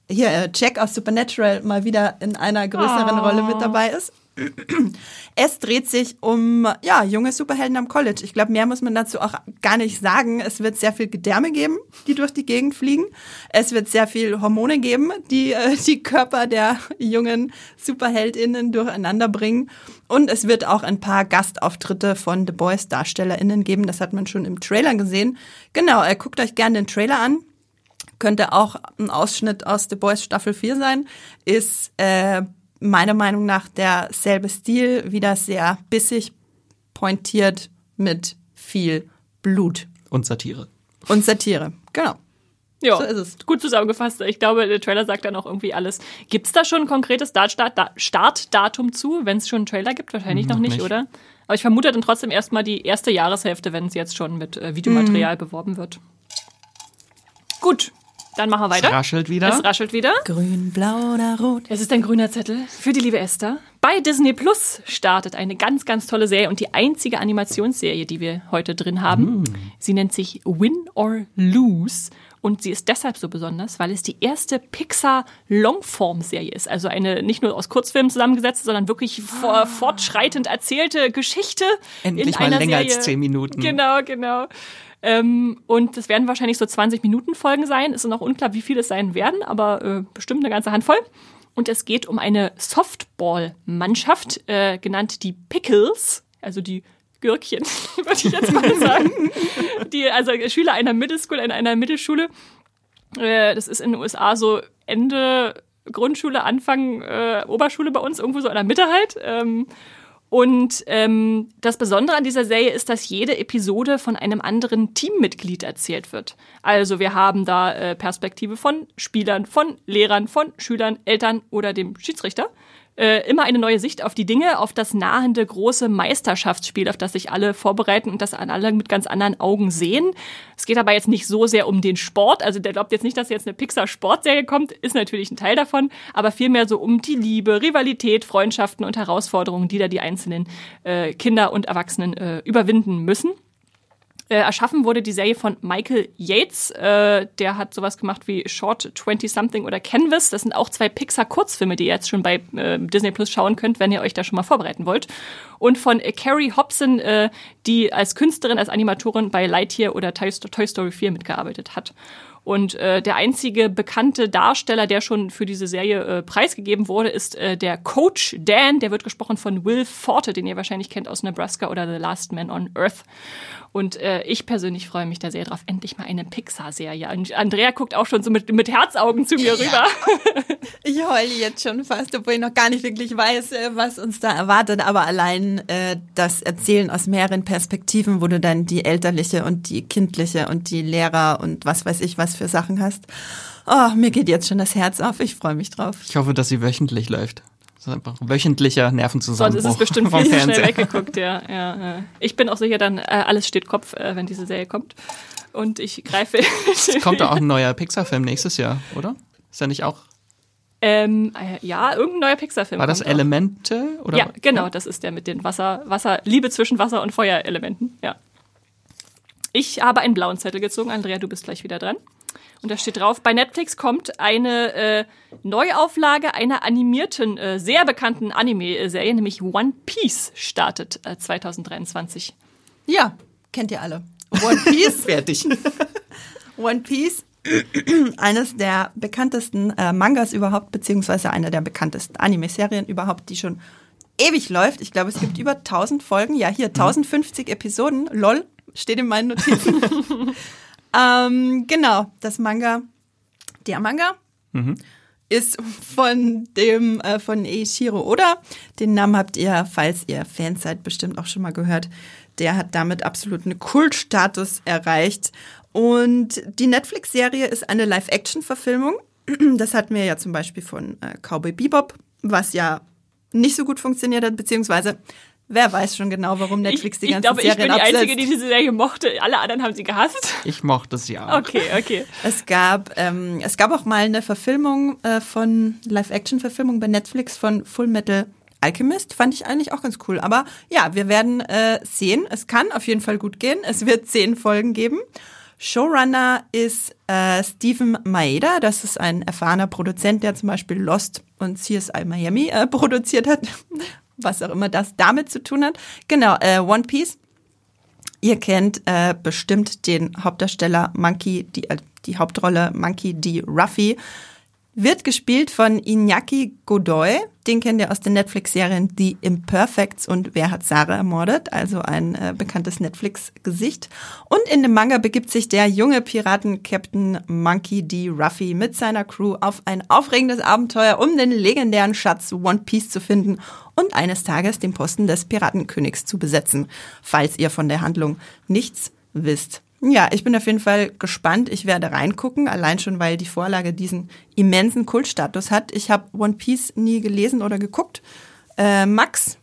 hier äh, Jack aus Supernatural mal wieder in einer größeren Oh. Rolle mit dabei ist. Es dreht sich um ja, junge Superhelden am College. Ich glaube, mehr muss man dazu auch gar nicht sagen. Es wird sehr viel Gedärme geben, die durch die Gegend fliegen. Es wird sehr viel Hormone geben, die äh, die Körper der jungen Superheldinnen durcheinander bringen. Und es wird auch ein paar Gastauftritte von The Boys Darstellerinnen geben. Das hat man schon im Trailer gesehen. Genau, äh, guckt euch gerne den Trailer an könnte auch ein Ausschnitt aus The Boys Staffel 4 sein, ist äh, meiner Meinung nach derselbe Stil, wieder sehr bissig, pointiert mit viel Blut Und Satire. und Satire. Genau. Ja, So ist es. gut zusammengefasst. Ich glaube, der Trailer sagt dann auch irgendwie alles. Gibt es da schon ein konkretes Start, Start, Da- Startdatum zu, wenn es schon einen Trailer gibt? Wahrscheinlich noch Noch nicht, nicht. oder? Aber ich vermute dann trotzdem erstmal die erste Jahreshälfte, wenn es jetzt schon mit äh, Videomaterial beworben wird. Gut, dann machen wir Es weiter. raschelt wieder. Es raschelt wieder. Grün, blau oder rot. Es ist ein grüner Zettel für die liebe Esther. Bei Disney Plus startet eine ganz, ganz tolle Serie und die einzige Animationsserie, die wir heute drin haben. Sie nennt sich Win or Lose und sie ist deshalb so besonders, weil es die erste Pixar Longform-Serie ist. Also eine nicht nur aus Kurzfilmen zusammengesetzt, sondern wirklich vor, fortschreitend erzählte Geschichte. Endlich in mal einer länger Serie. als zehn Minuten. Genau, genau. Ähm, und es werden wahrscheinlich so 20 Minuten Folgen sein. Es ist noch unklar, wie viele es sein werden, aber äh, bestimmt eine ganze Handvoll. Und es geht um eine Softball-Mannschaft, äh, genannt die Pickles, also die Gürkchen, würde ich jetzt mal sagen. Die, also Schüler einer Middle School, in einer Mittelschule. Äh, das ist in den USA so Ende Grundschule, Anfang äh, Oberschule bei uns, irgendwo so in der Mitte halt. Ähm, und ähm, das Besondere an dieser Serie ist, dass jede Episode von einem anderen Teammitglied erzählt wird. Also wir haben da äh, Perspektive von Spielern, von Lehrern, von Schülern, Eltern oder dem Schiedsrichter. Äh, immer eine neue Sicht auf die Dinge, auf das nahende große Meisterschaftsspiel, auf das sich alle vorbereiten und das alle mit ganz anderen Augen sehen. Es geht aber jetzt nicht so sehr um den Sport. Also der glaubt jetzt nicht, dass jetzt eine Pixar-Sportserie kommt, ist natürlich ein Teil davon, aber vielmehr so um die Liebe, Rivalität, Freundschaften und Herausforderungen, die da die einzelnen äh, Kinder und Erwachsenen äh, überwinden müssen. Äh, erschaffen wurde die Serie von Michael Yates. Äh, der hat sowas gemacht wie Short 20 Something oder Canvas. Das sind auch zwei Pixar-Kurzfilme, die ihr jetzt schon bei äh, Disney Plus schauen könnt, wenn ihr euch da schon mal vorbereiten wollt. Und von Carrie Hobson, äh, die als Künstlerin, als Animatorin bei Lightyear oder Toy Story 4 mitgearbeitet hat. Und äh, der einzige bekannte Darsteller, der schon für diese Serie äh, preisgegeben wurde, ist äh, der Coach Dan. Der wird gesprochen von Will Forte, den ihr wahrscheinlich kennt aus Nebraska oder The Last Man on Earth. Und äh, ich persönlich freue mich da sehr drauf. Endlich mal eine Pixar-Serie. Und Andrea guckt auch schon so mit, mit Herzaugen zu mir rüber. Ich heule jetzt schon fast, obwohl ich noch gar nicht wirklich weiß, äh, was uns da erwartet. Aber allein äh, das Erzählen aus mehreren Perspektiven, wo du dann die elterliche und die kindliche und die Lehrer und was weiß ich was für Sachen hast. Oh, mir geht jetzt schon das Herz auf. Ich freue mich drauf. Ich hoffe, dass sie wöchentlich läuft. Das ist einfach wöchentlicher Sonst Nervenzusammenbruch ist es bestimmt vom viel schnell weggeguckt, ja. ja, ja. Ich bin auch sicher, dann äh, alles steht Kopf, äh, wenn diese Serie kommt. Und ich greife. Es kommt da auch ein neuer Pixar-Film nächstes Jahr, oder? Ist ja nicht auch. ähm, äh, ja, irgendein neuer Pixar-Film. War das kommt auch. Elemente? Oder? Ja, genau, das ist der mit den Wasser, Wasser, Liebe zwischen Wasser und Feuerelementen, ja. Ich habe einen blauen Zettel gezogen. Andrea, du bist gleich wieder dran. Und da steht drauf, bei Netflix kommt eine äh, Neuauflage einer animierten, äh, sehr bekannten Anime-Serie, nämlich One Piece, startet äh, 2023. Ja, kennt ihr alle. One Piece. Fertig. One Piece, eines der bekanntesten äh, Mangas überhaupt, beziehungsweise einer der bekanntesten Anime-Serien überhaupt, die schon ewig läuft. Ich glaube, es gibt über 1000 Folgen. Ja, hier 1050 Episoden. Lol, steht in meinen Notizen. ähm, genau, das Manga, der Manga ist von dem äh, von Eiichiro Oda. Den Namen habt ihr, falls ihr Fans seid, bestimmt auch schon mal gehört. Der hat damit absolut einen Kultstatus erreicht. Und die Netflix-Serie ist eine Live-Action-Verfilmung. Das hatten wir ja zum Beispiel von äh, Cowboy Bebop, was ja nicht so gut funktioniert hat, beziehungsweise Wer weiß schon genau, warum Netflix ich, die ich ganzen glaube, Serien ich bin die absetzt. Einzige, die diese Serie mochte. Alle anderen haben sie gehasst. Ich mochte sie auch. Okay, okay. Es gab, ähm, es gab auch mal eine Verfilmung äh, von Live-Action-Verfilmung bei Netflix von Full Metal Alchemist. Fand ich eigentlich auch ganz cool. Aber ja, wir werden äh, sehen. Es kann auf jeden Fall gut gehen. Es wird zehn Folgen geben. Showrunner ist äh, Stephen Maeda. Das ist ein erfahrener Produzent, der zum Beispiel Lost und CSI Miami äh, produziert hat. Was auch immer das damit zu tun hat. Genau, äh, One Piece. Ihr kennt äh, bestimmt den Hauptdarsteller Monkey, die, äh, die Hauptrolle Monkey D. Ruffy. Wird gespielt von Iñaki Godoy. Den kennt ihr aus den Netflix-Serien The Imperfects und Wer hat Sarah ermordet? Also ein äh, bekanntes Netflix-Gesicht. Und in dem Manga begibt sich der junge Piraten-Captain Monkey D. Ruffy mit seiner Crew auf ein aufregendes Abenteuer, um den legendären Schatz One Piece zu finden und eines Tages den Posten des Piratenkönigs zu besetzen, falls ihr von der Handlung nichts wisst. Ja, ich bin auf jeden Fall gespannt. Ich werde reingucken, allein schon, weil die Vorlage diesen immensen Kultstatus hat. Ich habe One Piece nie gelesen oder geguckt. Äh, Max?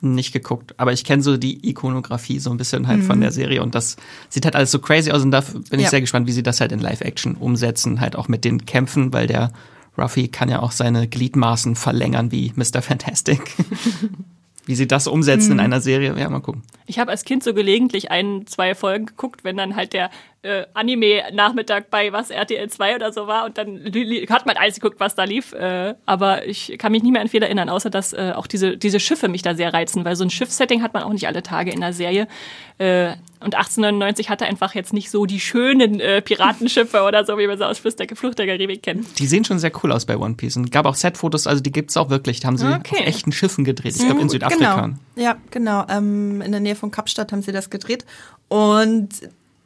Nicht geguckt, aber ich kenne so die Ikonografie so ein bisschen halt von der Serie und das sieht halt alles so crazy aus und da bin ich Ja. sehr gespannt, wie sie das halt in Live-Action umsetzen, halt auch mit den Kämpfen, weil der Ruffy kann ja auch seine Gliedmaßen verlängern wie Mr. Fantastic. wie sie das umsetzen in einer Serie, ja, mal gucken. Ich habe als Kind so gelegentlich ein, zwei Folgen geguckt, wenn dann halt der äh, Anime-Nachmittag bei was RTL 2 oder so war und dann hat man alles geguckt, was da lief. Äh, aber ich kann mich nicht mehr an viel erinnern, außer dass äh, auch diese, diese Schiffe mich da sehr reizen, weil so ein Schiffssetting hat man auch nicht alle Tage in der Serie. Äh, und 1899 hatte einfach jetzt nicht so die schönen äh, Piratenschiffe oder so, wie man sie aus Flucht der, Flucht der Karibik kennt. Die sehen schon sehr cool aus bei One Piece und gab auch Set-Fotos, also die gibt's auch wirklich, die haben sie Okay. auf echten Schiffen gedreht, ich glaube in Mhm, Südafrika. Genau. Ja, genau. Ähm, in der Nähe von Kapstadt haben sie das gedreht. Und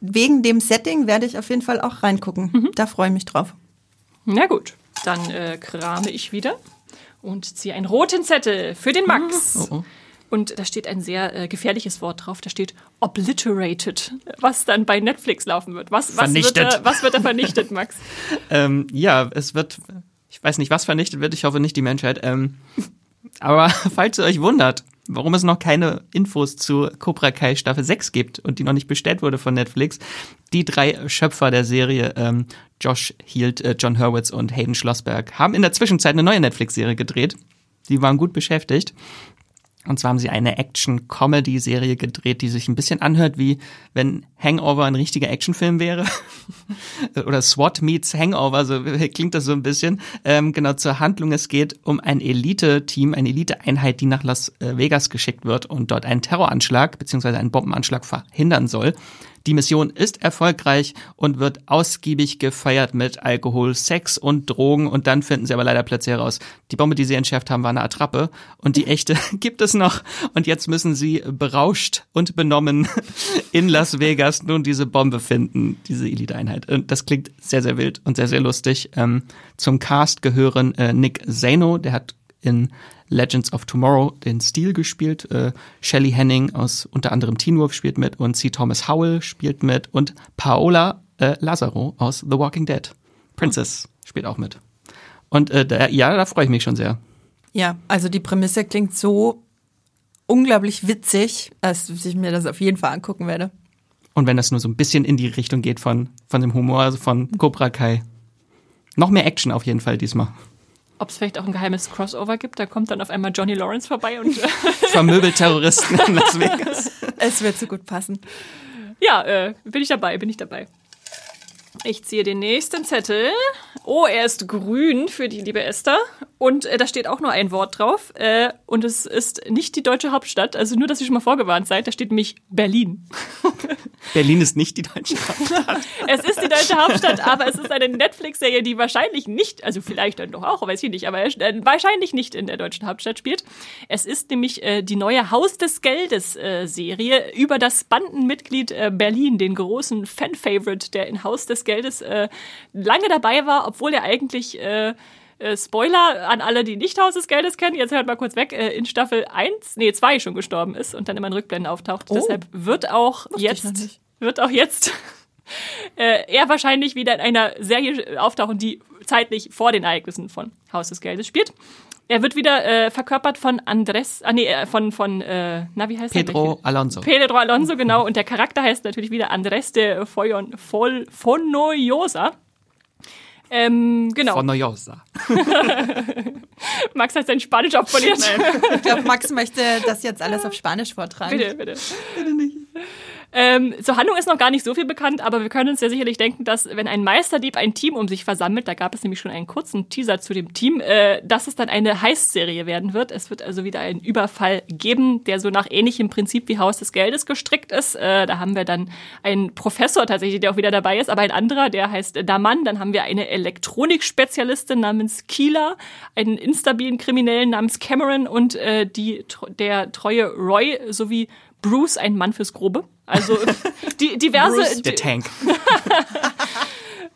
wegen dem Setting werde ich auf jeden Fall auch reingucken. Mhm. Da freue ich mich drauf. Na gut, dann äh, krame ich wieder und ziehe einen roten Zettel für den Max. Oh, oh. Und da steht ein sehr äh, gefährliches Wort drauf. Da steht obliterated, was dann bei Netflix laufen wird. Was, was, wird, da, was wird da vernichtet, Max? Ähm, ja, es wird, ich weiß nicht, was vernichtet wird, ich hoffe nicht die Menschheit. Ähm, aber falls ihr euch wundert, warum es noch keine Infos zu Cobra Kai Staffel 6 gibt und die noch nicht bestellt wurde von Netflix, die drei Schöpfer der Serie, ähm, Josh Hield, äh, John Hurwitz und Hayden Schlossberg, haben in der Zwischenzeit eine neue Netflix-Serie gedreht. Die waren gut beschäftigt. Und zwar haben sie eine Action-Comedy-Serie gedreht, die sich ein bisschen anhört, wie wenn Hangover ein richtiger Actionfilm wäre. Oder SWAT meets Hangover, so klingt das so ein bisschen. Ähm, genau zur Handlung. Es geht um ein Elite-Team, eine Elite-Einheit, die nach Las äh, Vegas geschickt wird und dort einen Terroranschlag bzw. einen Bombenanschlag verhindern soll. Die Mission ist erfolgreich und wird ausgiebig gefeiert mit Alkohol, Sex und Drogen. Und dann finden sie aber leider plötzlich heraus, die Bombe, die sie entschärft haben, war eine Attrappe. Und die echte gibt es noch. Und jetzt müssen sie berauscht und benommen in Las Vegas nun diese Bombe finden, diese Elite-Einheit. Und das klingt sehr, sehr wild und sehr, sehr lustig. Ähm, zum Cast gehören äh, Nick Zano, der hat in Legends of Tomorrow den Stil gespielt. Äh, Shelley Henning aus unter anderem Teen Wolf spielt mit und C. Thomas Howell spielt mit und Paola äh, Lazaro aus The Walking Dead. Princess spielt auch mit. Und äh, da, ja, da freue ich mich schon sehr. Ja, also die Prämisse klingt so unglaublich witzig, dass ich mir das auf jeden Fall angucken werde. Und wenn das nur so ein bisschen in die Richtung geht von, von dem Humor, also von Cobra Kai. Noch mehr Action auf jeden Fall diesmal. Ob es vielleicht auch ein geheimes Crossover gibt, da kommt dann auf einmal Johnny Lawrence vorbei und äh, Vermöbelt Terroristen in Las Vegas. Es wird so gut passen. ja, äh, bin ich dabei, bin ich dabei. Ich ziehe den nächsten Zettel. Oh, er ist grün für die liebe Esther. Und äh, da steht auch nur ein Wort drauf. Äh, und es ist nicht die deutsche Hauptstadt. Also nur, dass ihr schon mal vorgewarnt seid. Da steht nämlich Berlin. Berlin ist nicht die deutsche Hauptstadt. Es ist die deutsche Hauptstadt, aber es ist eine Netflix-Serie, die wahrscheinlich nicht, also vielleicht dann doch auch, weiß ich nicht, aber äh, wahrscheinlich nicht in der deutschen Hauptstadt spielt. Es ist nämlich äh, die neue Haus des Geldes äh, über das Bandenmitglied äh, Berlin, den großen Fan-Favorite, der in Haus des Geldes äh, lange dabei war, obwohl er eigentlich äh, äh, Spoiler an alle, die nicht Haus des Geldes kennen, jetzt hört mal kurz weg, äh, in Staffel 1, nee, 2 schon gestorben ist und dann immer in Rückblenden auftaucht. Oh. Deshalb wird auch Wusste jetzt, wird auch jetzt äh, er wahrscheinlich wieder in einer Serie auftauchen, die zeitlich vor den Ereignissen von Haus des Geldes spielt. Er wird wieder äh, verkörpert von Andres, ah nee, äh, von, von äh, na, wie heißt Pedro der? Alonso. Pedro Alonso, genau. Und der Charakter heißt natürlich wieder Andres de Foyon, Fol, Fonoyosa. Ähm, genau. Fonoyosa. Max hat sein Spanisch abpoliert. Ich glaube, Max möchte das jetzt alles auf Spanisch vortragen. Bitte, bitte. Bitte nicht. Ähm, zur Handlung ist noch gar nicht so viel bekannt, aber wir können uns ja sicherlich denken, dass wenn ein Meisterdieb ein Team um sich versammelt, da gab es nämlich schon einen kurzen Teaser zu dem Team, äh, dass es dann eine Heist-Serie werden wird. Es wird also wieder einen Überfall geben, der so nach ähnlichem Prinzip wie Haus des Geldes gestrickt ist. Äh, da haben wir dann einen Professor tatsächlich, der auch wieder dabei ist, aber ein anderer, der heißt Daman. Dann haben wir eine Elektronikspezialistin namens Keela, einen instabilen Kriminellen namens Cameron und äh, die, der treue Roy sowie Bruce, ein Mann fürs Grobe. Also die, diverse. Bruce, der Tank.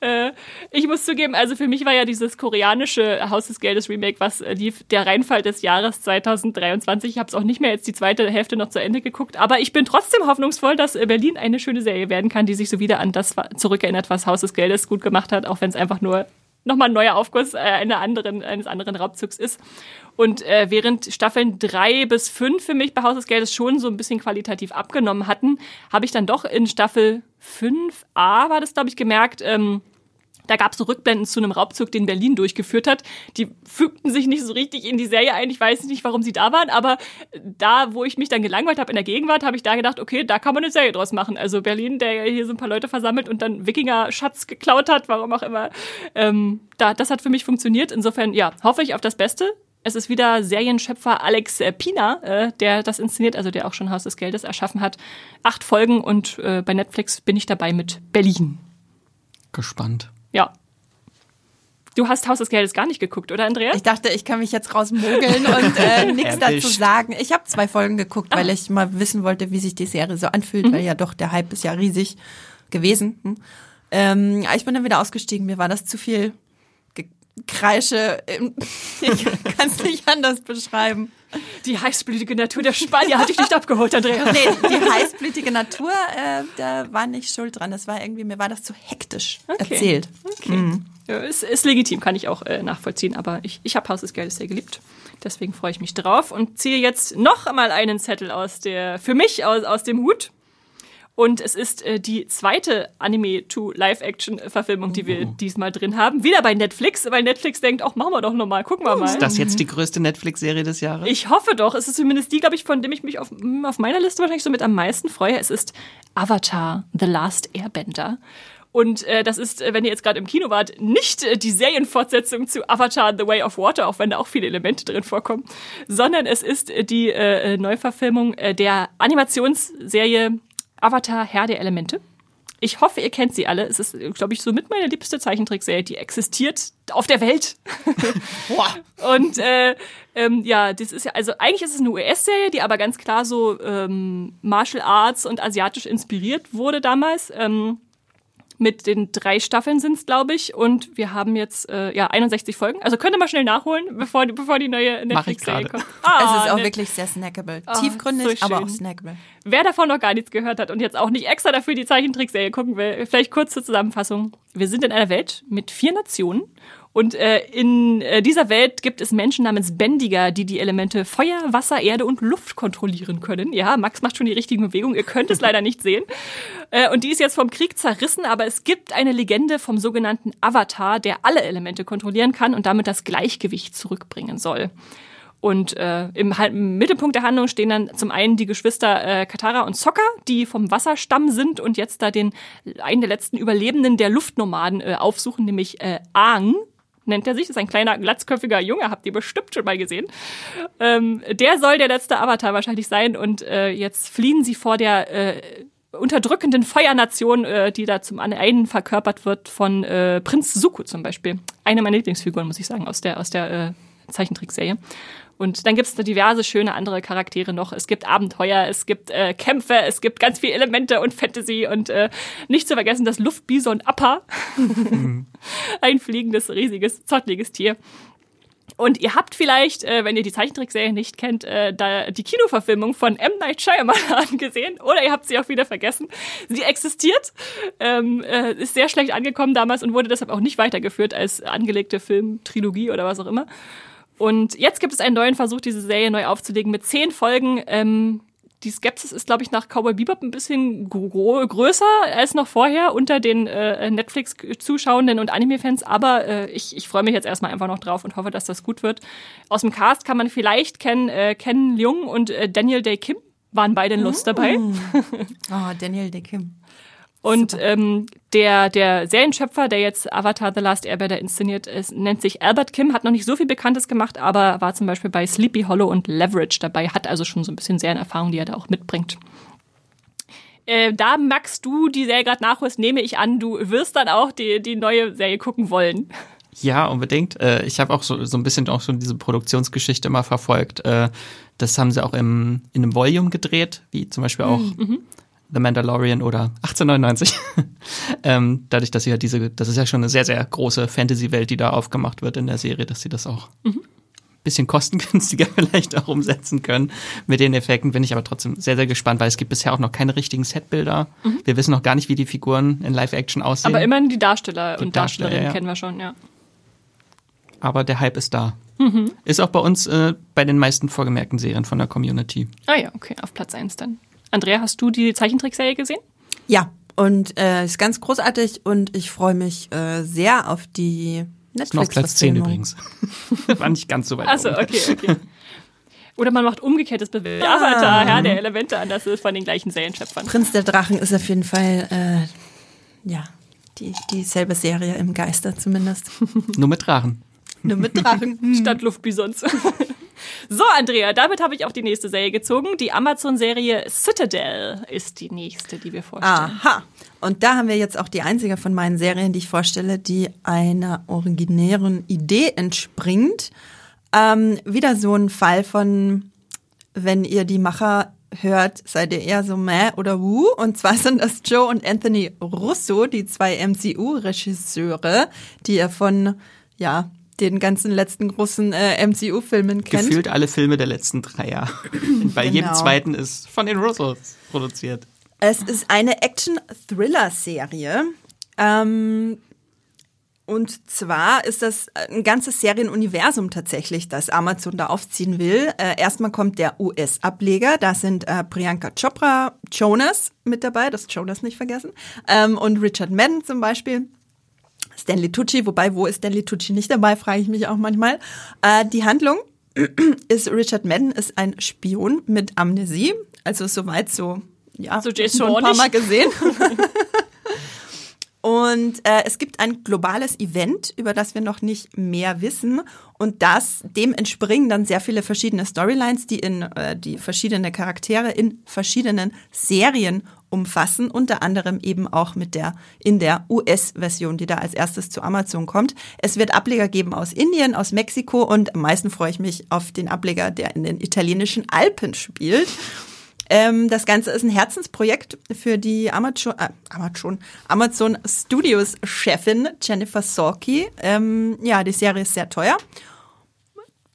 Äh, ich muss zugeben, also für mich war ja dieses koreanische Haus des Geldes Remake, was lief, der Reinfall des Jahres 2023. Ich habe es auch nicht mehr jetzt die zweite Hälfte noch zu Ende geguckt, aber ich bin trotzdem hoffnungsvoll, dass Berlin eine schöne Serie werden kann, die sich so wieder an das zurückerinnert, was Haus des Geldes gut gemacht hat, auch wenn es einfach nur nochmal ein neuer Aufguss äh, einer anderen, eines anderen Raubzugs ist. Und äh, während Staffeln drei bis fünf für mich bei Haus des Geldes schon so ein bisschen qualitativ abgenommen hatten, habe ich dann doch in Staffel 5a, war das, glaube ich, gemerkt, ähm, da gab es so Rückblenden zu einem Raubzug, den Berlin durchgeführt hat. Die fügten sich nicht so richtig in die Serie ein. Ich weiß nicht, warum sie da waren, aber da, wo ich mich dann gelangweilt habe in der Gegenwart, habe ich da gedacht, okay, da kann man eine Serie draus machen. Also Berlin, der hier so ein paar Leute versammelt und dann Wikinger-Schatz geklaut hat, warum auch immer. Ähm, da, das hat für mich funktioniert. Insofern, ja, hoffe ich auf das Beste. Es ist wieder Serienschöpfer Alex äh, Pina, äh, der das inszeniert, also der auch schon Haus des Geldes erschaffen hat. Acht Folgen und äh, bei Netflix bin ich dabei mit Berlin. Gespannt. Ja. Du hast Haus des Geldes gar nicht geguckt, oder Andrea? Ich dachte, ich kann mich jetzt rausmogeln und äh, nichts dazu sagen. Ich habe zwei Folgen geguckt, ah. weil ich mal wissen wollte, wie sich die Serie so anfühlt, mhm. weil ja doch der Hype ist ja riesig gewesen. Hm. Ähm, ich bin dann wieder ausgestiegen, mir war das zu viel Kreische. Ich kann es nicht anders beschreiben. Die heißblütige Natur der Spanier hat dich nicht abgeholt, Andrea. Nee, die heißblütige Natur, äh, da war nicht schuld dran. Das war irgendwie, mir war das zu hektisch okay. erzählt. Okay. Mhm. Ja, ist, ist legitim, kann ich auch äh, nachvollziehen, aber ich, ich habe Haus des Geldes sehr geliebt. Deswegen freue ich mich drauf und ziehe jetzt noch einmal einen Zettel aus der, für mich aus, aus dem Hut. Und es ist äh, die zweite Anime-to-Live-Action-Verfilmung, die wir uh. diesmal drin haben. Wieder bei Netflix, weil Netflix denkt, ach, machen wir doch nochmal, gucken wir mal. Ist das jetzt die größte Netflix-Serie des Jahres? Ich hoffe doch. Es ist zumindest die, glaube ich, von dem ich mich auf, hm, auf meiner Liste wahrscheinlich so mit am meisten freue. Es ist Avatar, The Last Airbender. Und äh, das ist, äh, wenn ihr jetzt gerade im Kino wart, nicht äh, die Serienfortsetzung zu Avatar The Way of Water, auch wenn da auch viele Elemente drin vorkommen, sondern es ist äh, die äh, Neuverfilmung äh, der Animationsserie Avatar Herr der Elemente. Ich hoffe, ihr kennt sie alle. Es ist, glaube ich, so mit meine liebste Zeichentrickserie, die existiert auf der Welt. und äh, ähm, ja, das ist ja, also eigentlich ist es eine US-Serie, die aber ganz klar so ähm, Martial Arts und asiatisch inspiriert wurde damals. Ähm, mit den drei Staffeln sind es, glaube ich. Und wir haben jetzt äh, ja 61 Folgen. Also könnt ihr mal schnell nachholen, bevor, bevor die neue Netflix-Serie kommt. Ah, es ist auch ne wirklich sehr snackable. Oh, Tiefgründig, so aber auch snackable. Wer davon noch gar nichts gehört hat und jetzt auch nicht extra dafür die Zeichentrickserie gucken will, vielleicht kurz zur Zusammenfassung. Wir sind in einer Welt mit vier Nationen und äh, in äh, dieser Welt gibt es Menschen namens Bändiger, die die Elemente Feuer, Wasser, Erde und Luft kontrollieren können. Ja, Max macht schon die richtigen Bewegungen. Ihr könnt es leider nicht sehen. Äh, und die ist jetzt vom Krieg zerrissen, aber es gibt eine Legende vom sogenannten Avatar, der alle Elemente kontrollieren kann und damit das Gleichgewicht zurückbringen soll. Und äh, im, im, Mittelpunkt der Handlung stehen dann zum einen die Geschwister äh, Katara und Sokka, die vom Wasserstamm sind und jetzt da den einen der letzten Überlebenden der Luftnomaden äh, aufsuchen, nämlich äh, Aang, nennt er sich, das ist ein kleiner, glatzköpfiger Junge, habt ihr bestimmt schon mal gesehen. Ähm, der soll der letzte Avatar wahrscheinlich sein und äh, jetzt fliehen sie vor der äh, unterdrückenden Feuernation, äh, die da zum einen verkörpert wird von äh, Prinz Suku zum Beispiel. Eine meiner Lieblingsfiguren, muss ich sagen, aus der, aus der äh, Zeichentrickserie. Und dann gibt es diverse schöne andere Charaktere noch. Es gibt Abenteuer, es gibt äh, Kämpfe, es gibt ganz viele Elemente und Fantasy und äh, nicht zu vergessen das Luftbison Appa. Ein fliegendes, riesiges, zottliges Tier. Und ihr habt vielleicht, äh, wenn ihr die Zeichentrickserie nicht kennt, äh, da die Kinoverfilmung von M. Night Shyamalan gesehen oder ihr habt sie auch wieder vergessen. Sie existiert, ähm, äh, ist sehr schlecht angekommen damals und wurde deshalb auch nicht weitergeführt als angelegte Filmtrilogie oder was auch immer. Und jetzt gibt es einen neuen Versuch, diese Serie neu aufzulegen mit zehn Folgen. Ähm, die Skepsis ist, glaube ich, nach Cowboy Bebop ein bisschen größer als noch vorher unter den äh, Netflix-Zuschauenden und Anime-Fans. Aber äh, ich, ich freue mich jetzt erstmal einfach noch drauf und hoffe, dass das gut wird. Aus dem Cast kann man vielleicht kennen äh, Ken Leung und äh, Daniel Day Kim waren beide in Lust dabei. oh, Daniel Day Kim. Und ähm, der, der Serienschöpfer, der jetzt Avatar The Last Airbender inszeniert ist, nennt sich Albert Kim, hat noch nicht so viel Bekanntes gemacht, aber war zum Beispiel bei Sleepy Hollow und Leverage dabei, hat also schon so ein bisschen Serienerfahrung, die er da auch mitbringt. Äh, da magst du die Serie gerade nachholst, nehme ich an, du wirst dann auch die, die neue Serie gucken wollen. Ja, unbedingt. Äh, ich habe auch so, so ein bisschen auch schon diese Produktionsgeschichte mal verfolgt. Äh, das haben sie auch im, in einem Volume gedreht, wie zum Beispiel auch mhm. The Mandalorian oder 1899. ähm, dadurch, dass sie ja diese, das ist ja schon eine sehr, sehr große Fantasy-Welt, die da aufgemacht wird in der Serie, dass sie das auch mhm. bisschen kostengünstiger vielleicht auch umsetzen können. Mit den Effekten bin ich aber trotzdem sehr, sehr gespannt, weil es gibt bisher auch noch keine richtigen Setbilder. Mhm. Wir wissen noch gar nicht, wie die Figuren in Live-Action aussehen. Aber immerhin die Darsteller die und Darsteller, Darstellerinnen ja. kennen wir schon, ja. Aber der Hype ist da. Mhm. Ist auch bei uns äh, bei den meisten vorgemerkten Serien von der Community. Ah ja, okay, auf Platz 1 dann. Andrea, hast du die Zeichentrickserie gesehen? Ja, und äh, ist ganz großartig und ich freue mich äh, sehr auf die Netflix. Noch Platz 10 übrigens. War nicht ganz so weit. Achso, okay, okay. Oder man macht umgekehrtes Bewertung. Ah. Avatar, Herr der Elemente an, das ist von den gleichen Serienschöpfern. Prinz der Drachen ist auf jeden Fall, äh, ja, die, dieselbe Serie im Geister zumindest. Nur mit Drachen. Nur mit Drachen. Statt Luftbisons. So, Andrea, damit habe ich auch die nächste Serie gezogen. Die Amazon-Serie Citadel ist die nächste, die wir vorstellen. Aha. Und da haben wir jetzt auch die einzige von meinen Serien, die ich vorstelle, die einer originären Idee entspringt. Ähm, wieder so ein Fall von, wenn ihr die Macher hört, seid ihr eher so meh oder wuh. Und zwar sind das Joe und Anthony Russo, die zwei MCU-Regisseure, die ihr von, ja, den ganzen letzten großen äh, MCU-Filmen kennt. Gefühlt alle Filme der letzten drei Jahre. Bei genau. jedem zweiten ist von den Russos produziert. Es ist eine Action-Thriller-Serie. Ähm, und zwar ist das ein ganzes Serienuniversum tatsächlich, das Amazon da aufziehen will. Äh, erstmal kommt der US-Ableger, da sind äh, Priyanka Chopra, Jonas mit dabei, das Jonas nicht vergessen, ähm, und Richard Madden zum Beispiel. Stanley Tucci, wobei, wo ist Stanley Tucci nicht dabei, frage ich mich auch manchmal. Äh, die Handlung ist, Richard Madden ist ein Spion mit Amnesie, also soweit so, ja, so Jason schon ein paar Mal gesehen. Und äh, es gibt ein globales Event, über das wir noch nicht mehr wissen. Und das, dem entspringen dann sehr viele verschiedene Storylines, die in äh, die verschiedene Charaktere in verschiedenen Serien umfassen, unter anderem eben auch mit der in der US-Version, die da als erstes zu Amazon kommt. Es wird Ableger geben aus Indien, aus Mexiko und am meisten freue ich mich auf den Ableger, der in den italienischen Alpen spielt. Ähm, das Ganze ist ein Herzensprojekt für die Amazon, äh, Amazon, Amazon Studios Chefin Jennifer Sorky. Ähm, ja, die Serie ist sehr teuer.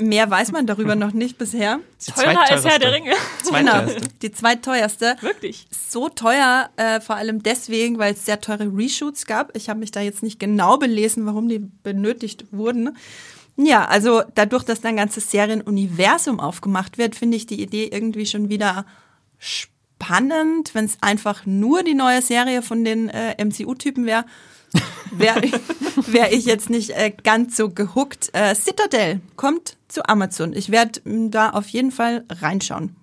Mehr weiß man darüber noch nicht bisher. Teurer als Herr der Ringe. Genau, die zweitteuerste. Wirklich? So teuer, äh, vor allem deswegen, weil es sehr teure Reshoots gab. Ich habe mich da jetzt nicht genau belesen, warum die benötigt wurden. Ja, also dadurch, dass da ein ganzes Serienuniversum aufgemacht wird, finde ich die Idee irgendwie schon wieder spannend, wenn es einfach nur die neue Serie von den äh, MCU-Typen wäre. Wäre wär ich jetzt nicht äh, ganz so gehuckt. Äh, Citadel kommt zu Amazon. Ich werde da auf jeden Fall reinschauen.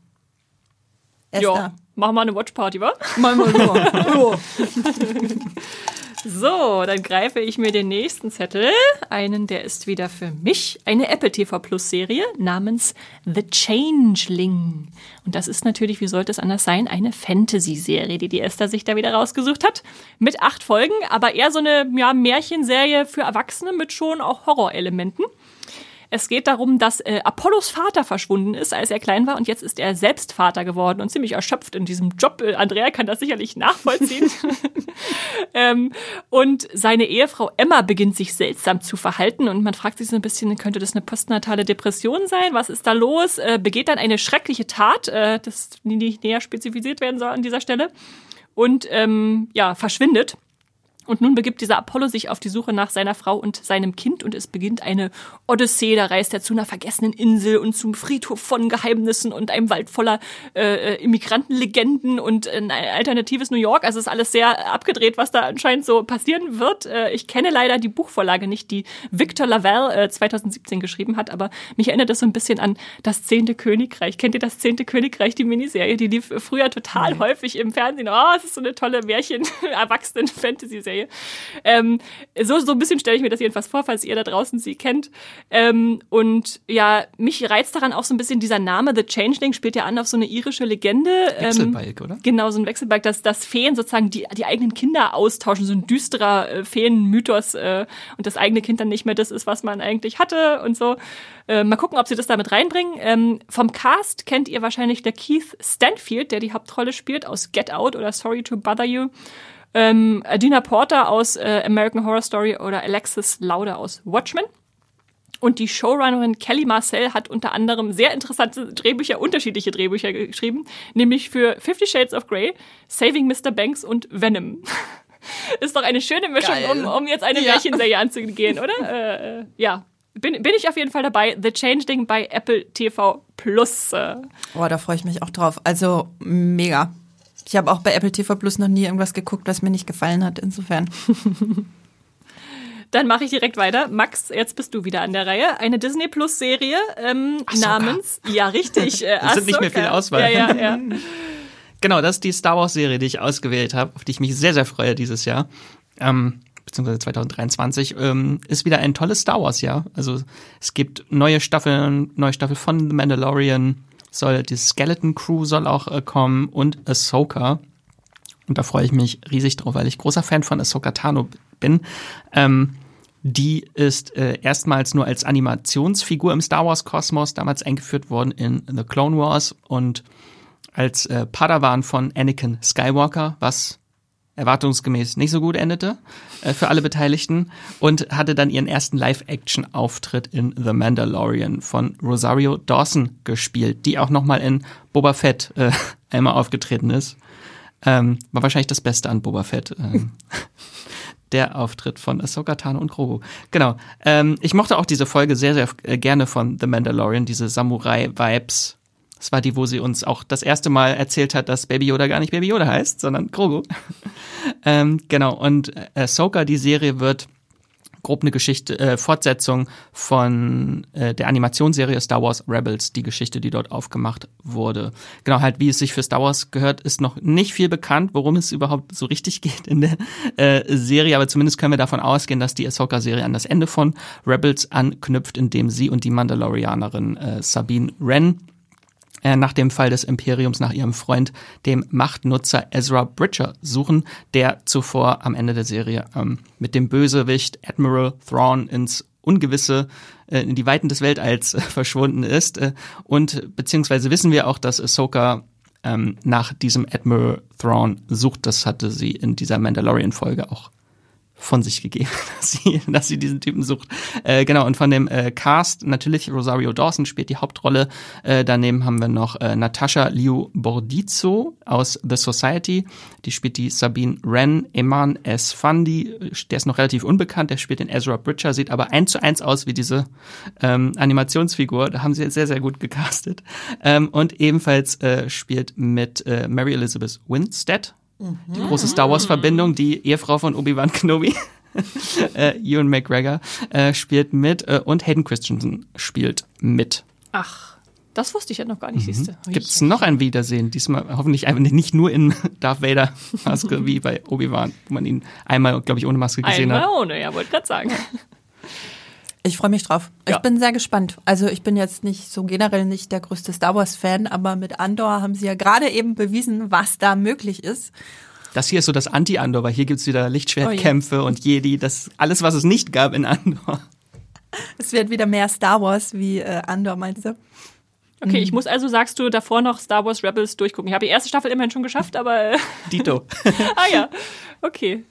Ja, machen wir eine Watchparty, wa? Mal mal so. So, dann greife ich mir den nächsten Zettel. Einen, der ist wieder für mich. Eine Apple TV Plus Serie namens The Changeling. Und das ist natürlich, wie sollte es anders sein, eine Fantasy-Serie, die die Esther sich da wieder rausgesucht hat. Mit acht Folgen, aber eher so eine ja, Märchenserie für Erwachsene mit schon auch Horrorelementen. Es geht darum, dass äh, Apollos Vater verschwunden ist, als er klein war und jetzt ist er selbst Vater geworden und ziemlich erschöpft in diesem Job. Äh, Andrea kann das sicherlich nachvollziehen. ähm, und seine Ehefrau Emma beginnt sich seltsam zu verhalten und man fragt sich so ein bisschen, könnte das eine postnatale Depression sein? Was ist da los? Äh, begeht dann eine schreckliche Tat, äh, das nicht näher spezifiziert werden soll an dieser Stelle und ähm, ja, verschwindet. Und nun begibt dieser Apollo sich auf die Suche nach seiner Frau und seinem Kind und es beginnt eine Odyssee. Da reist er zu einer vergessenen Insel und zum Friedhof von Geheimnissen und einem Wald voller äh, Immigrantenlegenden und ein alternatives New York. Also ist alles sehr abgedreht, was da anscheinend so passieren wird. Äh, ich kenne leider die Buchvorlage nicht, die Victor Lavelle äh, 2017 geschrieben hat, aber mich erinnert das so ein bisschen an das Zehnte Königreich. Kennt ihr das Zehnte Königreich, die Miniserie? Die lief früher total nee. häufig im Fernsehen. Oh, es ist so eine tolle Märchen-Erwachsenen-Fantasy-Serie. Serie. Ähm, so, so ein bisschen stelle ich mir das jedenfalls vor, falls ihr da draußen sie kennt. Ähm, und ja, mich reizt daran auch so ein bisschen dieser Name, The Changeling, spielt ja an auf so eine irische Legende. Ähm, Wechselbalg, ähm, oder? Genau, so ein Wechselbalg, dass, dass Feen sozusagen die, die eigenen Kinder austauschen, so ein düsterer äh, Feenmythos äh, und das eigene Kind dann nicht mehr das ist, was man eigentlich hatte und so. Äh, mal gucken, ob sie das damit reinbringen. Ähm, vom Cast kennt ihr wahrscheinlich der Keith Stanfield, der die Hauptrolle spielt aus Get Out oder Sorry to Bother You ähm, Adina Porter aus äh, American Horror Story oder Alexis Lauder aus Watchmen. Und die Showrunnerin Kelly Marcel hat unter anderem sehr interessante Drehbücher, unterschiedliche Drehbücher geschrieben, nämlich für Fifty Shades of Grey, Saving Mr. Banks und Venom. Ist doch eine schöne Mischung, um, um jetzt eine ja. Märchenserie anzugehen, oder? Äh, äh, ja. Bin, bin ich auf jeden Fall dabei. The Changeling bei Apple TV Plus. Boah, da freue ich mich auch drauf. Also mega. Ich habe auch bei Apple TV Plus noch nie irgendwas geguckt, was mir nicht gefallen hat, insofern. Dann mache ich direkt weiter. Max, jetzt bist du wieder an der Reihe. Eine Disney Plus Serie ähm, namens, ja richtig, äh, Es sind nicht mehr viel Auswahl. Ja, ja, ja. genau, das ist die Star Wars Serie, die ich ausgewählt habe, auf die ich mich sehr, sehr freue dieses Jahr. Ähm, beziehungsweise 2023, ähm, ist wieder ein tolles Star Wars Jahr. Also es gibt neue Staffeln, neue Staffel von The Mandalorian, soll die Skeleton Crew soll auch äh, kommen und Ahsoka. Und da freue ich mich riesig drauf, weil ich großer Fan von Ahsoka Tano bin. Ähm, die ist äh, erstmals nur als Animationsfigur im Star Wars Kosmos damals eingeführt worden in The Clone Wars und als äh, Padawan von Anakin Skywalker, was erwartungsgemäß nicht so gut endete äh, für alle Beteiligten und hatte dann ihren ersten Live-Action-Auftritt in The Mandalorian von Rosario Dawson gespielt, die auch nochmal in Boba Fett äh, einmal aufgetreten ist. Ähm, war wahrscheinlich das Beste an Boba Fett. Ähm, der Auftritt von Ahsoka Tano und Grogu. Genau. Ähm, ich mochte auch diese Folge sehr, sehr äh, gerne von The Mandalorian, diese Samurai-Vibes das war die, wo sie uns auch das erste Mal erzählt hat, dass Baby Yoda gar nicht Baby Yoda heißt, sondern Grogu. ähm, genau, und Ahsoka, die Serie wird grob eine Geschichte, äh, Fortsetzung von äh, der Animationsserie Star Wars Rebels, die Geschichte, die dort aufgemacht wurde. Genau, halt wie es sich für Star Wars gehört, ist noch nicht viel bekannt, worum es überhaupt so richtig geht in der äh, Serie, aber zumindest können wir davon ausgehen, dass die Ahsoka-Serie an das Ende von Rebels anknüpft, indem sie und die Mandalorianerin äh, Sabine Wren äh, nach dem Fall des Imperiums nach ihrem Freund, dem Machtnutzer Ezra Bridger, suchen, der zuvor am Ende der Serie ähm, mit dem Bösewicht Admiral Thrawn ins Ungewisse äh, in die Weiten des Weltalls äh, verschwunden ist. Äh, und beziehungsweise wissen wir auch, dass Ahsoka ähm, nach diesem Admiral Thrawn sucht. Das hatte sie in dieser Mandalorian-Folge auch von sich gegeben, dass sie, dass sie diesen Typen sucht. Äh, genau, und von dem äh, Cast natürlich Rosario Dawson spielt die Hauptrolle. Äh, daneben haben wir noch äh, Natascha Liu Bordizzo aus The Society. Die spielt die Sabine Wren. Eman S. Fundy, der ist noch relativ unbekannt, der spielt den Ezra Bridger, sieht aber eins zu eins aus wie diese ähm, Animationsfigur. Da haben sie sehr, sehr gut gecastet. Ähm, und ebenfalls äh, spielt mit äh, Mary Elizabeth Winstead die große Star Wars-Verbindung, die Ehefrau von Obi-Wan Kenobi. äh, Ewan McGregor äh, spielt mit äh, und Hayden Christensen spielt mit. Ach, das wusste ich ja noch gar nicht, mhm. siehste. Gibt es noch ein Wiedersehen? Diesmal hoffentlich einfach nicht nur in Darth Vader Maske wie bei Obi-Wan, wo man ihn einmal, glaube ich, ohne Maske gesehen einmal hat. Einmal ohne, ja, wollte gerade sagen. Ich freue mich drauf. Ja. Ich bin sehr gespannt. Also ich bin jetzt nicht so generell nicht der größte Star Wars-Fan, aber mit Andor haben sie ja gerade eben bewiesen, was da möglich ist. Das hier ist so das Anti-Andor, weil hier gibt's wieder Lichtschwertkämpfe oh und Jedi, das alles, was es nicht gab in Andor. Es wird wieder mehr Star Wars wie äh, Andor, meinst du? Okay, ich muss also, sagst du, davor noch Star Wars Rebels durchgucken. Ich habe die erste Staffel immerhin schon geschafft, aber. Äh, Dito. ah ja, okay.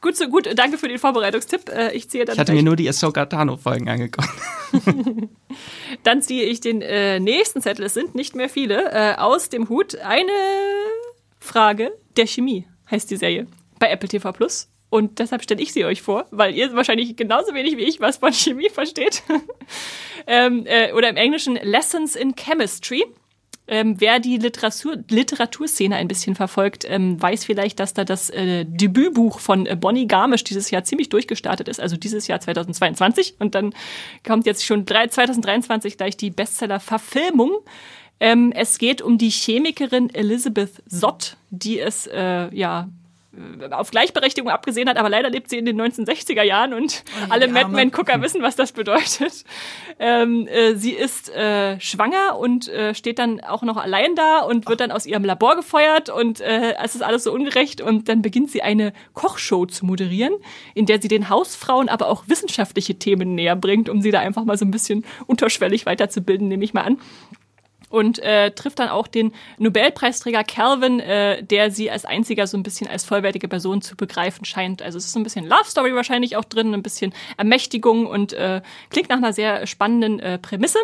Gut, so gut, danke für den Vorbereitungstipp. Äh, ich ziehe dann. Ich hatte mir nur die Ahsoka Tano-Folgen angeguckt. dann ziehe ich den äh, nächsten Zettel, es sind nicht mehr viele, äh, aus dem Hut. Eine Frage der Chemie heißt die Serie bei Apple TV Plus. Und deshalb stelle ich sie euch vor, weil ihr wahrscheinlich genauso wenig wie ich was von Chemie versteht. ähm, äh, oder im Englischen Lessons in Chemistry. Ähm, wer die Literatur, Literaturszene ein bisschen verfolgt, ähm, weiß vielleicht, dass da das äh, Debütbuch von äh, Bonnie Garmisch dieses Jahr ziemlich durchgestartet ist, also dieses Jahr 2022. Und dann kommt jetzt schon drei, 2023 gleich die Bestseller-Verfilmung. Ähm, es geht um die Chemikerin Elizabeth Sott, die es äh, ja auf Gleichberechtigung abgesehen hat, aber leider lebt sie in den 1960er Jahren und oh, alle Mad Men-Gucker wissen, was das bedeutet. Ähm, äh, sie ist äh, schwanger und äh, steht dann auch noch allein da und wird dann aus ihrem Labor gefeuert und äh, es ist alles so ungerecht und dann beginnt sie eine Kochshow zu moderieren, in der sie den Hausfrauen aber auch wissenschaftliche Themen näher bringt, um sie da einfach mal so ein bisschen unterschwellig weiterzubilden, nehme ich mal an und äh, trifft dann auch den Nobelpreisträger Calvin, äh, der sie als einziger so ein bisschen als vollwertige Person zu begreifen scheint. Also es ist so ein bisschen Love Story wahrscheinlich auch drin, ein bisschen Ermächtigung und äh, klingt nach einer sehr spannenden äh, Prämisse.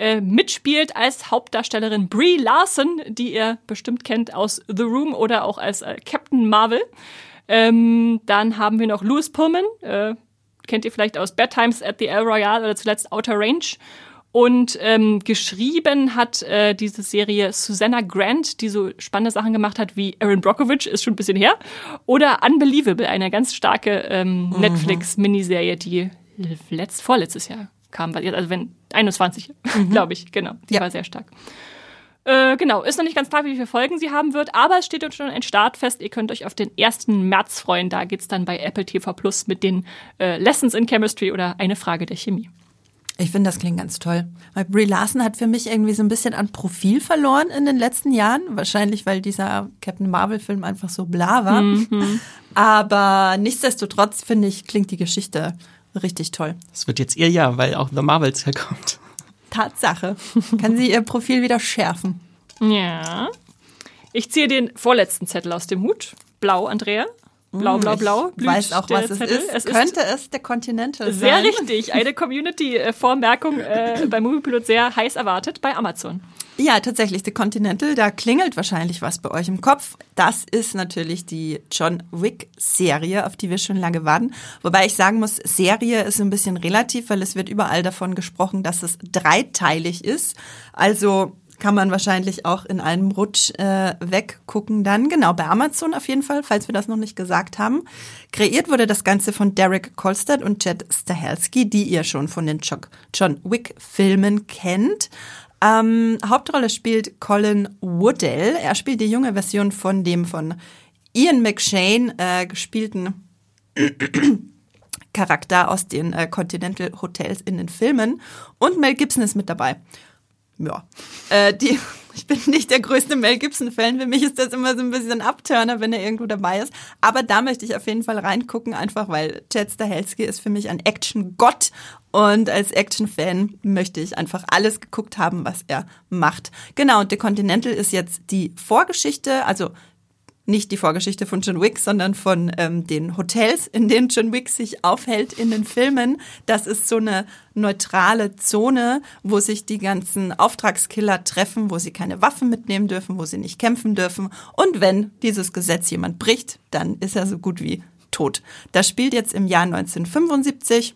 Äh, mitspielt als Hauptdarstellerin Brie Larson, die ihr bestimmt kennt aus The Room oder auch als äh, Captain Marvel. Ähm, dann haben wir noch Louis Pullman, äh, kennt ihr vielleicht aus Bad Times at the El Royale oder zuletzt Outer Range. Und ähm, geschrieben hat äh, diese Serie Susanna Grant, die so spannende Sachen gemacht hat wie Aaron Brockovich, ist schon ein bisschen her. Oder Unbelievable, eine ganz starke ähm, mhm. Netflix-Miniserie, die letzt, vorletztes Jahr kam. Also wenn 21, mhm. glaube ich, genau. Die ja. war sehr stark. Äh, genau, ist noch nicht ganz klar, wie viele Folgen sie haben wird, aber es steht uns schon ein Start fest. Ihr könnt euch auf den 1. März freuen. Da geht's dann bei Apple TV Plus mit den äh, Lessons in Chemistry oder eine Frage der Chemie. Ich finde, das klingt ganz toll. Weil Brie Larson hat für mich irgendwie so ein bisschen an Profil verloren in den letzten Jahren. Wahrscheinlich, weil dieser Captain Marvel-Film einfach so bla war. Mhm. Aber nichtsdestotrotz, finde ich, klingt die Geschichte richtig toll. Es wird jetzt ihr Jahr, weil auch The Marvels herkommt. Tatsache. Kann sie ihr Profil wieder schärfen. Ja. Ich ziehe den vorletzten Zettel aus dem Hut. Blau, Andrea. Blau, blau, blau. Ich weiß auch, was es ist. Es Könnte ist es der Continental sein? Sehr richtig. Eine Community-Vormerkung äh, bei Moviepilot sehr heiß erwartet bei Amazon. Ja, tatsächlich, The Continental, da klingelt wahrscheinlich was bei euch im Kopf. Das ist natürlich die John Wick-Serie, auf die wir schon lange warten. Wobei ich sagen muss, Serie ist ein bisschen relativ, weil es wird überall davon gesprochen, dass es dreiteilig ist. Also kann man wahrscheinlich auch in einem Rutsch äh, weggucken dann. Genau, bei Amazon auf jeden Fall, falls wir das noch nicht gesagt haben. Kreiert wurde das Ganze von Derek Kolstad und Chad Stahelski, die ihr schon von den John Wick-Filmen kennt. Ähm, Hauptrolle spielt Colin Woodell. Er spielt die junge Version von dem von Ian McShane äh, gespielten Charakter aus den äh, Continental Hotels in den Filmen. Und Mel Gibson ist mit dabei ja, äh, die, ich bin nicht der größte Mel Gibson-Fan. Für mich ist das immer so ein bisschen ein Abturner, wenn er irgendwo dabei ist. Aber da möchte ich auf jeden Fall reingucken, einfach weil Chad Stahelski ist für mich ein Action-Gott. Und als Action-Fan möchte ich einfach alles geguckt haben, was er macht. Genau, und The Continental ist jetzt die Vorgeschichte, also nicht die Vorgeschichte von John Wick, sondern von ähm, den Hotels, in denen John Wick sich aufhält in den Filmen. Das ist so eine neutrale Zone, wo sich die ganzen Auftragskiller treffen, wo sie keine Waffen mitnehmen dürfen, wo sie nicht kämpfen dürfen. Und wenn dieses Gesetz jemand bricht, dann ist er so gut wie tot. Das spielt jetzt im Jahr 1975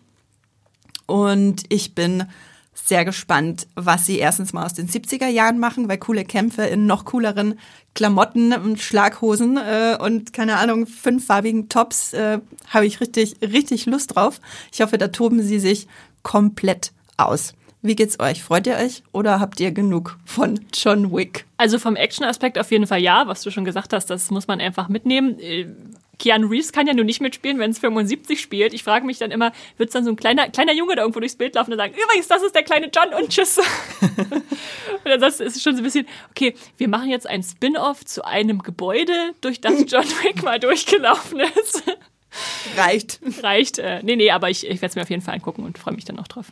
und ich bin sehr gespannt, was sie erstens mal aus den 70er Jahren machen, weil coole Kämpfe in noch cooleren Klamotten und Schlaghosen äh, und keine Ahnung, fünffarbigen Tops äh, habe ich richtig, richtig Lust drauf. Ich hoffe, da toben sie sich komplett aus. Wie geht's euch? Freut ihr euch oder habt ihr genug von John Wick? Also vom Action-Aspekt auf jeden Fall ja, was du schon gesagt hast, das muss man einfach mitnehmen. Keanu Reeves kann ja nur nicht mitspielen, wenn es 75 spielt. Ich frage mich dann immer, wird es dann so ein kleiner, kleiner Junge da irgendwo durchs Bild laufen und sagen, übrigens, das ist der kleine John und tschüss. und dann ist es schon so ein bisschen, okay, wir machen jetzt ein Spin-off zu einem Gebäude, durch das John Wick mal durchgelaufen ist. Reicht. Reicht. Äh, nee, nee, aber ich, ich werde es mir auf jeden Fall angucken und freue mich dann noch drauf.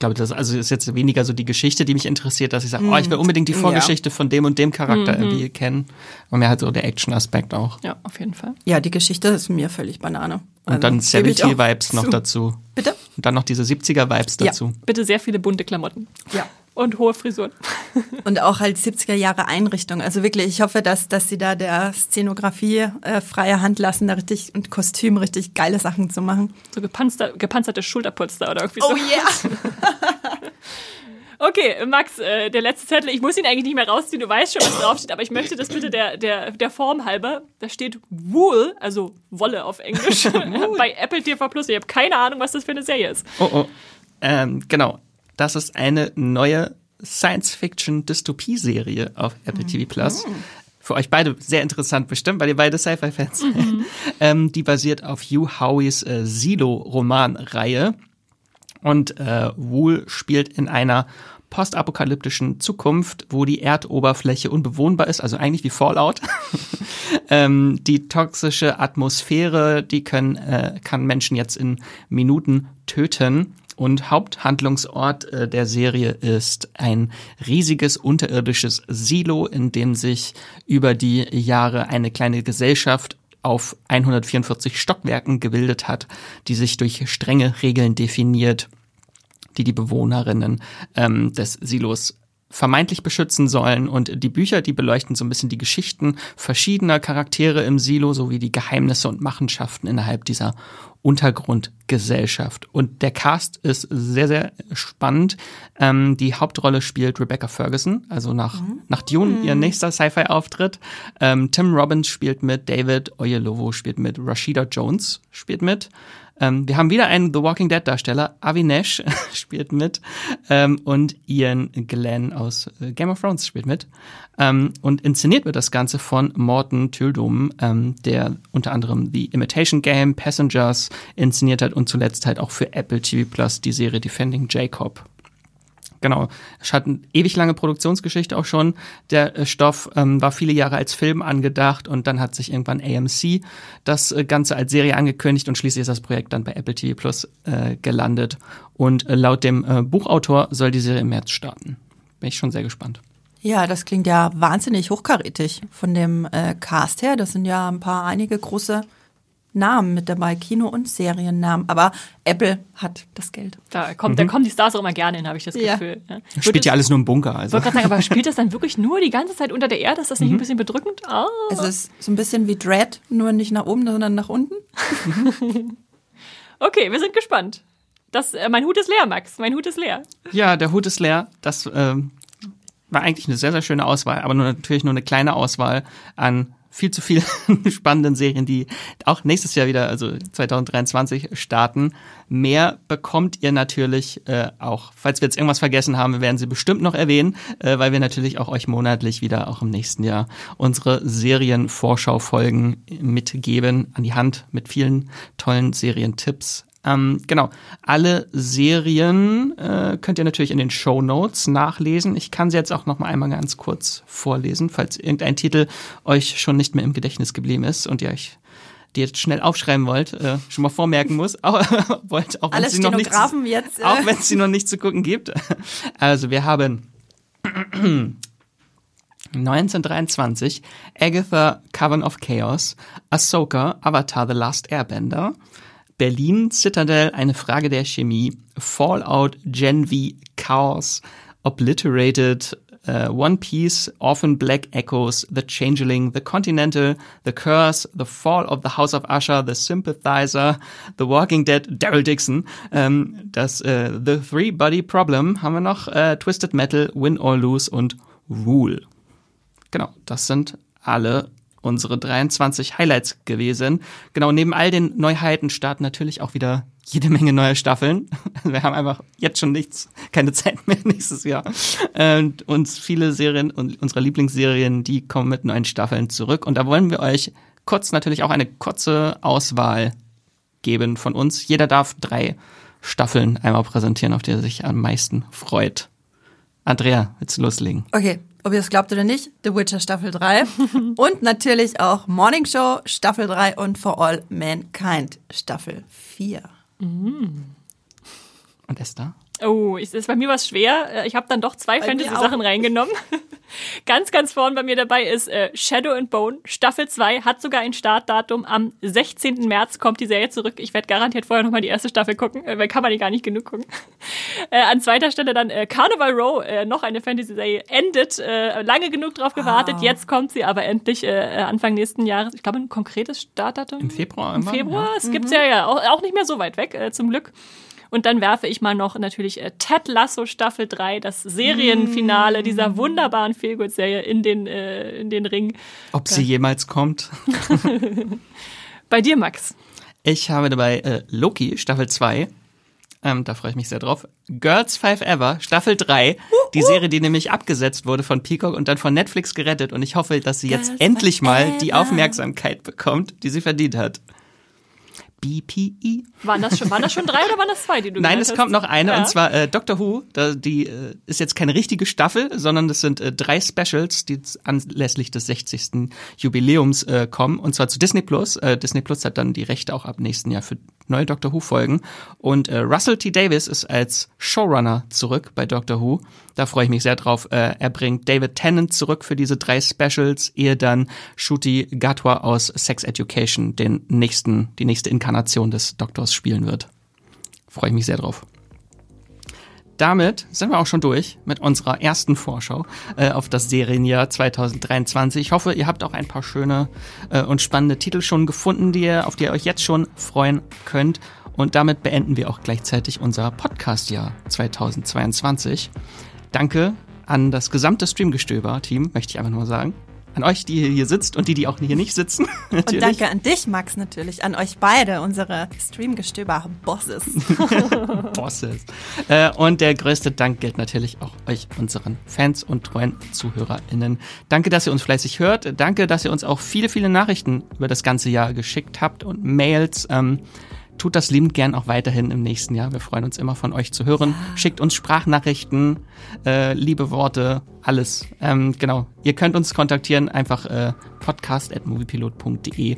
Glaube, das also ist jetzt weniger so die Geschichte, die mich interessiert, dass ich sage, oh, ich will unbedingt die Vorgeschichte ja. von dem und dem Charakter mhm. irgendwie kennen. Und mehr halt so der Action-Aspekt auch. Ja, auf jeden Fall. Ja, die Geschichte ist mir völlig Banane. Und also, dann 70-Vibes noch dazu. Bitte? Und dann noch diese 70er-Vibes dazu. Ja. Bitte sehr viele bunte Klamotten. Ja und hohe Frisuren. Und auch halt 70er Jahre Einrichtung. Also wirklich, ich hoffe, dass, dass sie da der Szenografie äh, freie Hand lassen, da richtig und Kostüm richtig geile Sachen zu machen. So gepanzer, gepanzerte Schulterpolster oder irgendwie oh so. Oh yeah! Okay, Max, äh, der letzte Zettel, ich muss ihn eigentlich nicht mehr rausziehen, du weißt schon, was draufsteht, aber ich möchte das bitte der, der, der Form halber. Da steht Wool, also Wolle auf Englisch, bei Apple TV Plus. Ich habe keine Ahnung, was das für eine Serie ist. Oh, oh. Ähm, genau das ist eine neue Science-Fiction-Dystopie-Serie auf Apple TV Plus. Mhm. Für euch beide sehr interessant bestimmt, weil ihr beide Sci-Fi-Fans seid. Mhm. Ähm, die basiert auf Hugh Howeys äh, Silo-Romanreihe. Und äh, Wool spielt in einer postapokalyptischen Zukunft, wo die Erdoberfläche unbewohnbar ist, also eigentlich wie Fallout. ähm, die toxische Atmosphäre, die können, äh, kann Menschen jetzt in Minuten töten. Und Haupthandlungsort äh, der Serie ist ein riesiges unterirdisches Silo, in dem sich über die Jahre eine kleine Gesellschaft auf 144 Stockwerken gebildet hat, die sich durch strenge Regeln definiert, die die Bewohnerinnen ähm, des Silos vermeintlich beschützen sollen. Und die Bücher, die beleuchten so ein bisschen die Geschichten verschiedener Charaktere im Silo sowie die Geheimnisse und Machenschaften innerhalb dieser Untergrundgesellschaft. Und der Cast ist sehr, sehr spannend. Ähm, die Hauptrolle spielt Rebecca Ferguson, also nach, mhm. nach Dune, ihr mhm. nächster Sci-Fi-Auftritt. Ähm, Tim Robbins spielt mit, David Oyelowo spielt mit, Rashida Jones spielt mit. Ähm, wir haben wieder einen The Walking Dead Darsteller, Avi Nash spielt mit. Ähm, und Ian Glenn aus äh, Game of Thrones spielt mit. Ähm, und inszeniert wird das Ganze von Morton Tyldum, ähm, der unter anderem The Imitation Game, Passengers inszeniert hat und zuletzt halt auch für Apple TV Plus die Serie Defending Jacob Genau. Es hat eine ewig lange Produktionsgeschichte auch schon. Der äh, Stoff ähm, war viele Jahre als Film angedacht und dann hat sich irgendwann AMC das äh, Ganze als Serie angekündigt und schließlich ist das Projekt dann bei Apple TV Plus äh, gelandet. Und äh, laut dem Buchautor soll die Serie im März starten. Bin ich schon sehr gespannt. Ja, das klingt ja wahnsinnig hochkarätig von dem Cast her. Das sind ja ein paar einige große Namen mit dabei, Kino- und Seriennamen. Aber Apple hat das Geld. Da, kommt, mhm. da kommen die Stars auch immer gerne hin, habe ich das ja. Gefühl. Ja. Spielt ja alles nur im Bunker. Also. Ich wollte gerade sagen, aber spielt das dann wirklich nur die ganze Zeit unter der Erde? Ist das nicht mhm. ein bisschen bedrückend? Oh. Es ist so ein bisschen wie Dread, nur nicht nach oben, sondern nach unten. okay, wir sind gespannt. Das, äh, mein Hut ist leer, Max. Mein Hut ist leer. Ja, der Hut ist leer. Das ähm, war eigentlich eine sehr, sehr schöne Auswahl, aber nur, natürlich nur eine kleine Auswahl an viel zu vielen spannenden Serien, die auch nächstes Jahr wieder, also 2023, starten. Mehr bekommt ihr natürlich äh, auch. Falls wir jetzt irgendwas vergessen haben, wir werden sie bestimmt noch erwähnen, äh, weil wir natürlich auch euch monatlich wieder auch im nächsten Jahr unsere Serienvorschau-Folgen mitgeben an die Hand mit vielen tollen Serientipps. Ähm, genau. Alle Serien äh, könnt ihr natürlich in den Show Notes nachlesen. Ich kann sie jetzt auch noch mal einmal ganz kurz vorlesen, falls irgendein Titel euch schon nicht mehr im Gedächtnis geblieben ist und ihr euch die jetzt schnell aufschreiben wollt, äh, schon mal vormerken muss, auch, wollt, auch wenn sie noch nicht, jetzt, äh. auch wenn es sie noch nicht zu gucken gibt. Also wir haben 1923 Agatha Coven of Chaos, Ahsoka, Avatar The Last Airbender, Berlin Citadel, eine Frage der Chemie, Fallout, Gen V, Chaos, Obliterated, uh, One Piece, Orphan Black Echoes, The Changeling, The Continental, The Curse, The Fall of the House of Usher, The Sympathizer, The Walking Dead, Daryl Dixon, ähm, das äh, The Three Body Problem haben wir noch, äh, Twisted Metal, Win or Lose und Rule. Genau, das sind alle unsere 23 Highlights gewesen. Genau, neben all den Neuheiten starten natürlich auch wieder jede Menge neue Staffeln. Wir haben einfach jetzt schon nichts, keine Zeit mehr nächstes Jahr. Und uns viele Serien und unsere Lieblingsserien, die kommen mit neuen Staffeln zurück. Und da wollen wir euch kurz natürlich auch eine kurze Auswahl geben von uns. Jeder darf drei Staffeln einmal präsentieren, auf die er sich am meisten freut. Andrea, willst du loslegen? Okay, ob ihr es glaubt oder nicht, The Witcher Staffel 3 und natürlich auch Morning Show Staffel 3 und For All Mankind Staffel 4. Und Esther? Oh, ist, ist bei mir was schwer. Äh, Ich habe dann doch zwei Fantasy-Sachen reingenommen. ganz, ganz vorn bei mir dabei ist äh, Shadow and Bone. Staffel 2 hat sogar ein Startdatum. Am 16. März kommt die Serie zurück. Ich werde garantiert vorher nochmal die erste Staffel gucken, äh, weil kann man die gar nicht genug gucken. Äh, an zweiter Stelle dann äh, Carnival Row, äh, noch eine Fantasy-Serie, endet. Äh, lange genug drauf gewartet. Jetzt kommt sie aber endlich äh, Anfang nächsten Jahres. Ich glaube, ein konkretes Startdatum. Im Februar? Im Februar. Ja. Es gibt's ja, ja auch, auch nicht mehr so weit weg, äh, zum Glück. Und dann werfe ich mal noch natürlich äh, Ted Lasso Staffel 3, das Serienfinale dieser wunderbaren Feelgood-Serie in den, äh, in den Ring. Ob sie jemals kommt? Bei dir, Max. Ich habe dabei äh, Loki, Staffel 2. Ähm, da freue ich mich sehr drauf. Girls Five Ever, Staffel 3. Die Serie, die nämlich abgesetzt wurde von Peacock und dann von Netflix gerettet. Und ich hoffe, dass sie jetzt Girls endlich mal die. Aufmerksamkeit bekommt, die sie verdient hat. BPE. Waren das schon, waren das schon drei oder waren das zwei, die du Nein, es hast? kommt noch eine, Ja. und zwar äh, Doctor Who. Da, die äh, ist jetzt keine richtige Staffel, sondern das sind äh, drei Specials, die anlässlich des 60. Jubiläums äh, kommen. Und zwar zu Disney Plus. Äh, Disney Plus hat dann die Rechte auch ab nächsten Jahr für neue Doctor Who-Folgen. Und äh, Russell T. Davis ist als Showrunner zurück bei Doctor Who. Da freue ich mich sehr drauf. Äh, er bringt David Tennant zurück für diese drei Specials, ehe dann Shuti Gatwa aus Sex Education den nächsten, die nächste Inkarnation des Doktors spielen wird. Freue ich mich sehr drauf. Damit sind wir auch schon durch mit unserer ersten Vorschau äh, auf das Serienjahr 2023. Ich hoffe, ihr habt auch ein paar schöne äh, und spannende Titel schon gefunden, die ihr, auf die ihr euch jetzt schon freuen könnt. Und damit beenden wir auch gleichzeitig unser Podcast-Jahr 2022. Danke an das gesamte Streamgestöber-Team, möchte ich einfach nur sagen. An euch, die hier sitzt und die, die auch hier nicht sitzen. Und danke an dich, Max, natürlich, an euch beide, unsere Streamgestöber-Bosses. Bosses. Äh, und der größte Dank gilt natürlich auch euch, unseren Fans und treuen ZuhörerInnen. Danke, dass ihr uns fleißig hört. Danke, dass ihr uns auch viele, viele Nachrichten über das ganze Jahr geschickt habt und Mails. Ähm, tut das liebend gern auch weiterhin im nächsten Jahr. Wir freuen uns immer von euch zu hören. Schickt uns Sprachnachrichten, äh, liebe Worte, alles. Ähm, genau. Ihr könnt uns kontaktieren, einfach äh, podcast.moviepilot.de.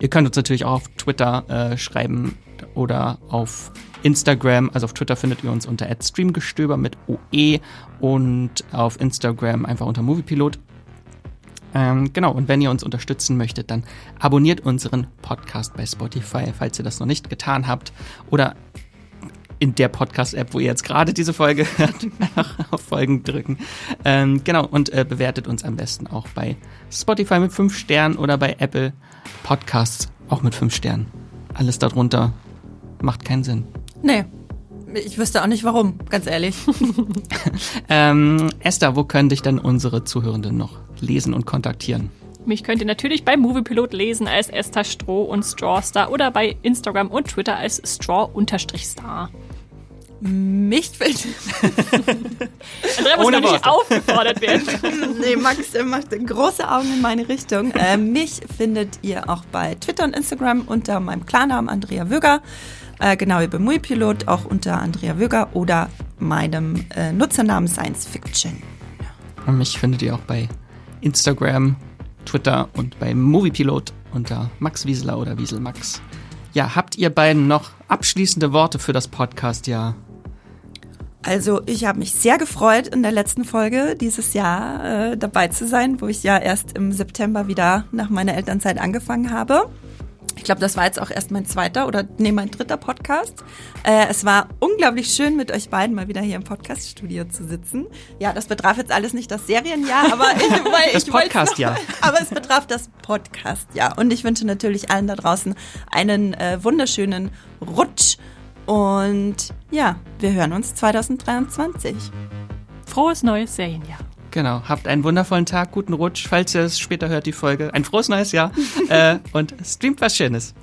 Ihr könnt uns natürlich auch auf Twitter äh, schreiben oder auf Instagram. Also auf Twitter findet ihr uns unter @streamgestöber mit OE und auf Instagram einfach unter Moviepilot. Ähm, genau, und wenn ihr uns unterstützen möchtet, dann abonniert unseren Podcast bei Spotify, falls ihr das noch nicht getan habt. Oder in der Podcast-App, wo ihr jetzt gerade diese Folge hört, auf Folgen drücken. Ähm, genau, und äh, bewertet uns am besten auch bei Spotify mit 5 Sternen oder bei Apple Podcasts auch mit 5 Sternen. Alles darunter macht keinen Sinn. nee, ich wüsste auch nicht warum, ganz ehrlich. Ähm, Esther, wo können dich denn unsere Zuhörenden noch lesen und kontaktieren? Mich könnt ihr natürlich bei Moviepilot lesen als Esther Stroh und Strawstar oder bei Instagram und Twitter als Straw-Star. Mich findet. Andrea muss Ohne gar nicht Worte. aufgefordert werden. nee, Max der macht große Augen in meine Richtung. Äh, mich findet ihr auch bei Twitter und Instagram unter meinem Klarnamen Andrea Wöger. Äh, genau bei Muipilot, auch unter Andrea Wöger oder meinem äh, Nutzernamen Science Fiction. Und mich findet ihr auch bei Instagram, Twitter und bei Moviepilot unter Max Wieseler oder Wieselmax. Ja, habt ihr beiden noch abschließende Worte für das Podcast? Ja. Also ich habe mich sehr gefreut, in der letzten Folge dieses Jahr äh, dabei zu sein, wo ich ja erst im September wieder nach meiner Elternzeit angefangen habe. Ich glaube, das war jetzt auch erst mein zweiter oder nee, mein dritter Podcast. Äh, es war unglaublich schön, mit euch beiden mal wieder hier im Podcaststudio zu sitzen. Ja, das betraf jetzt alles nicht das Serienjahr, aber ich, weil Das Podcastjahr. Aber es betraf das Podcastjahr. Und ich wünsche natürlich allen da draußen einen äh, wunderschönen Rutsch. Und ja, wir hören uns 2023. Frohes neues Serienjahr. Genau. Habt einen wundervollen Tag, guten Rutsch, falls ihr es später hört, die Folge. Ein frohes neues Jahr. äh, und streamt was Schönes.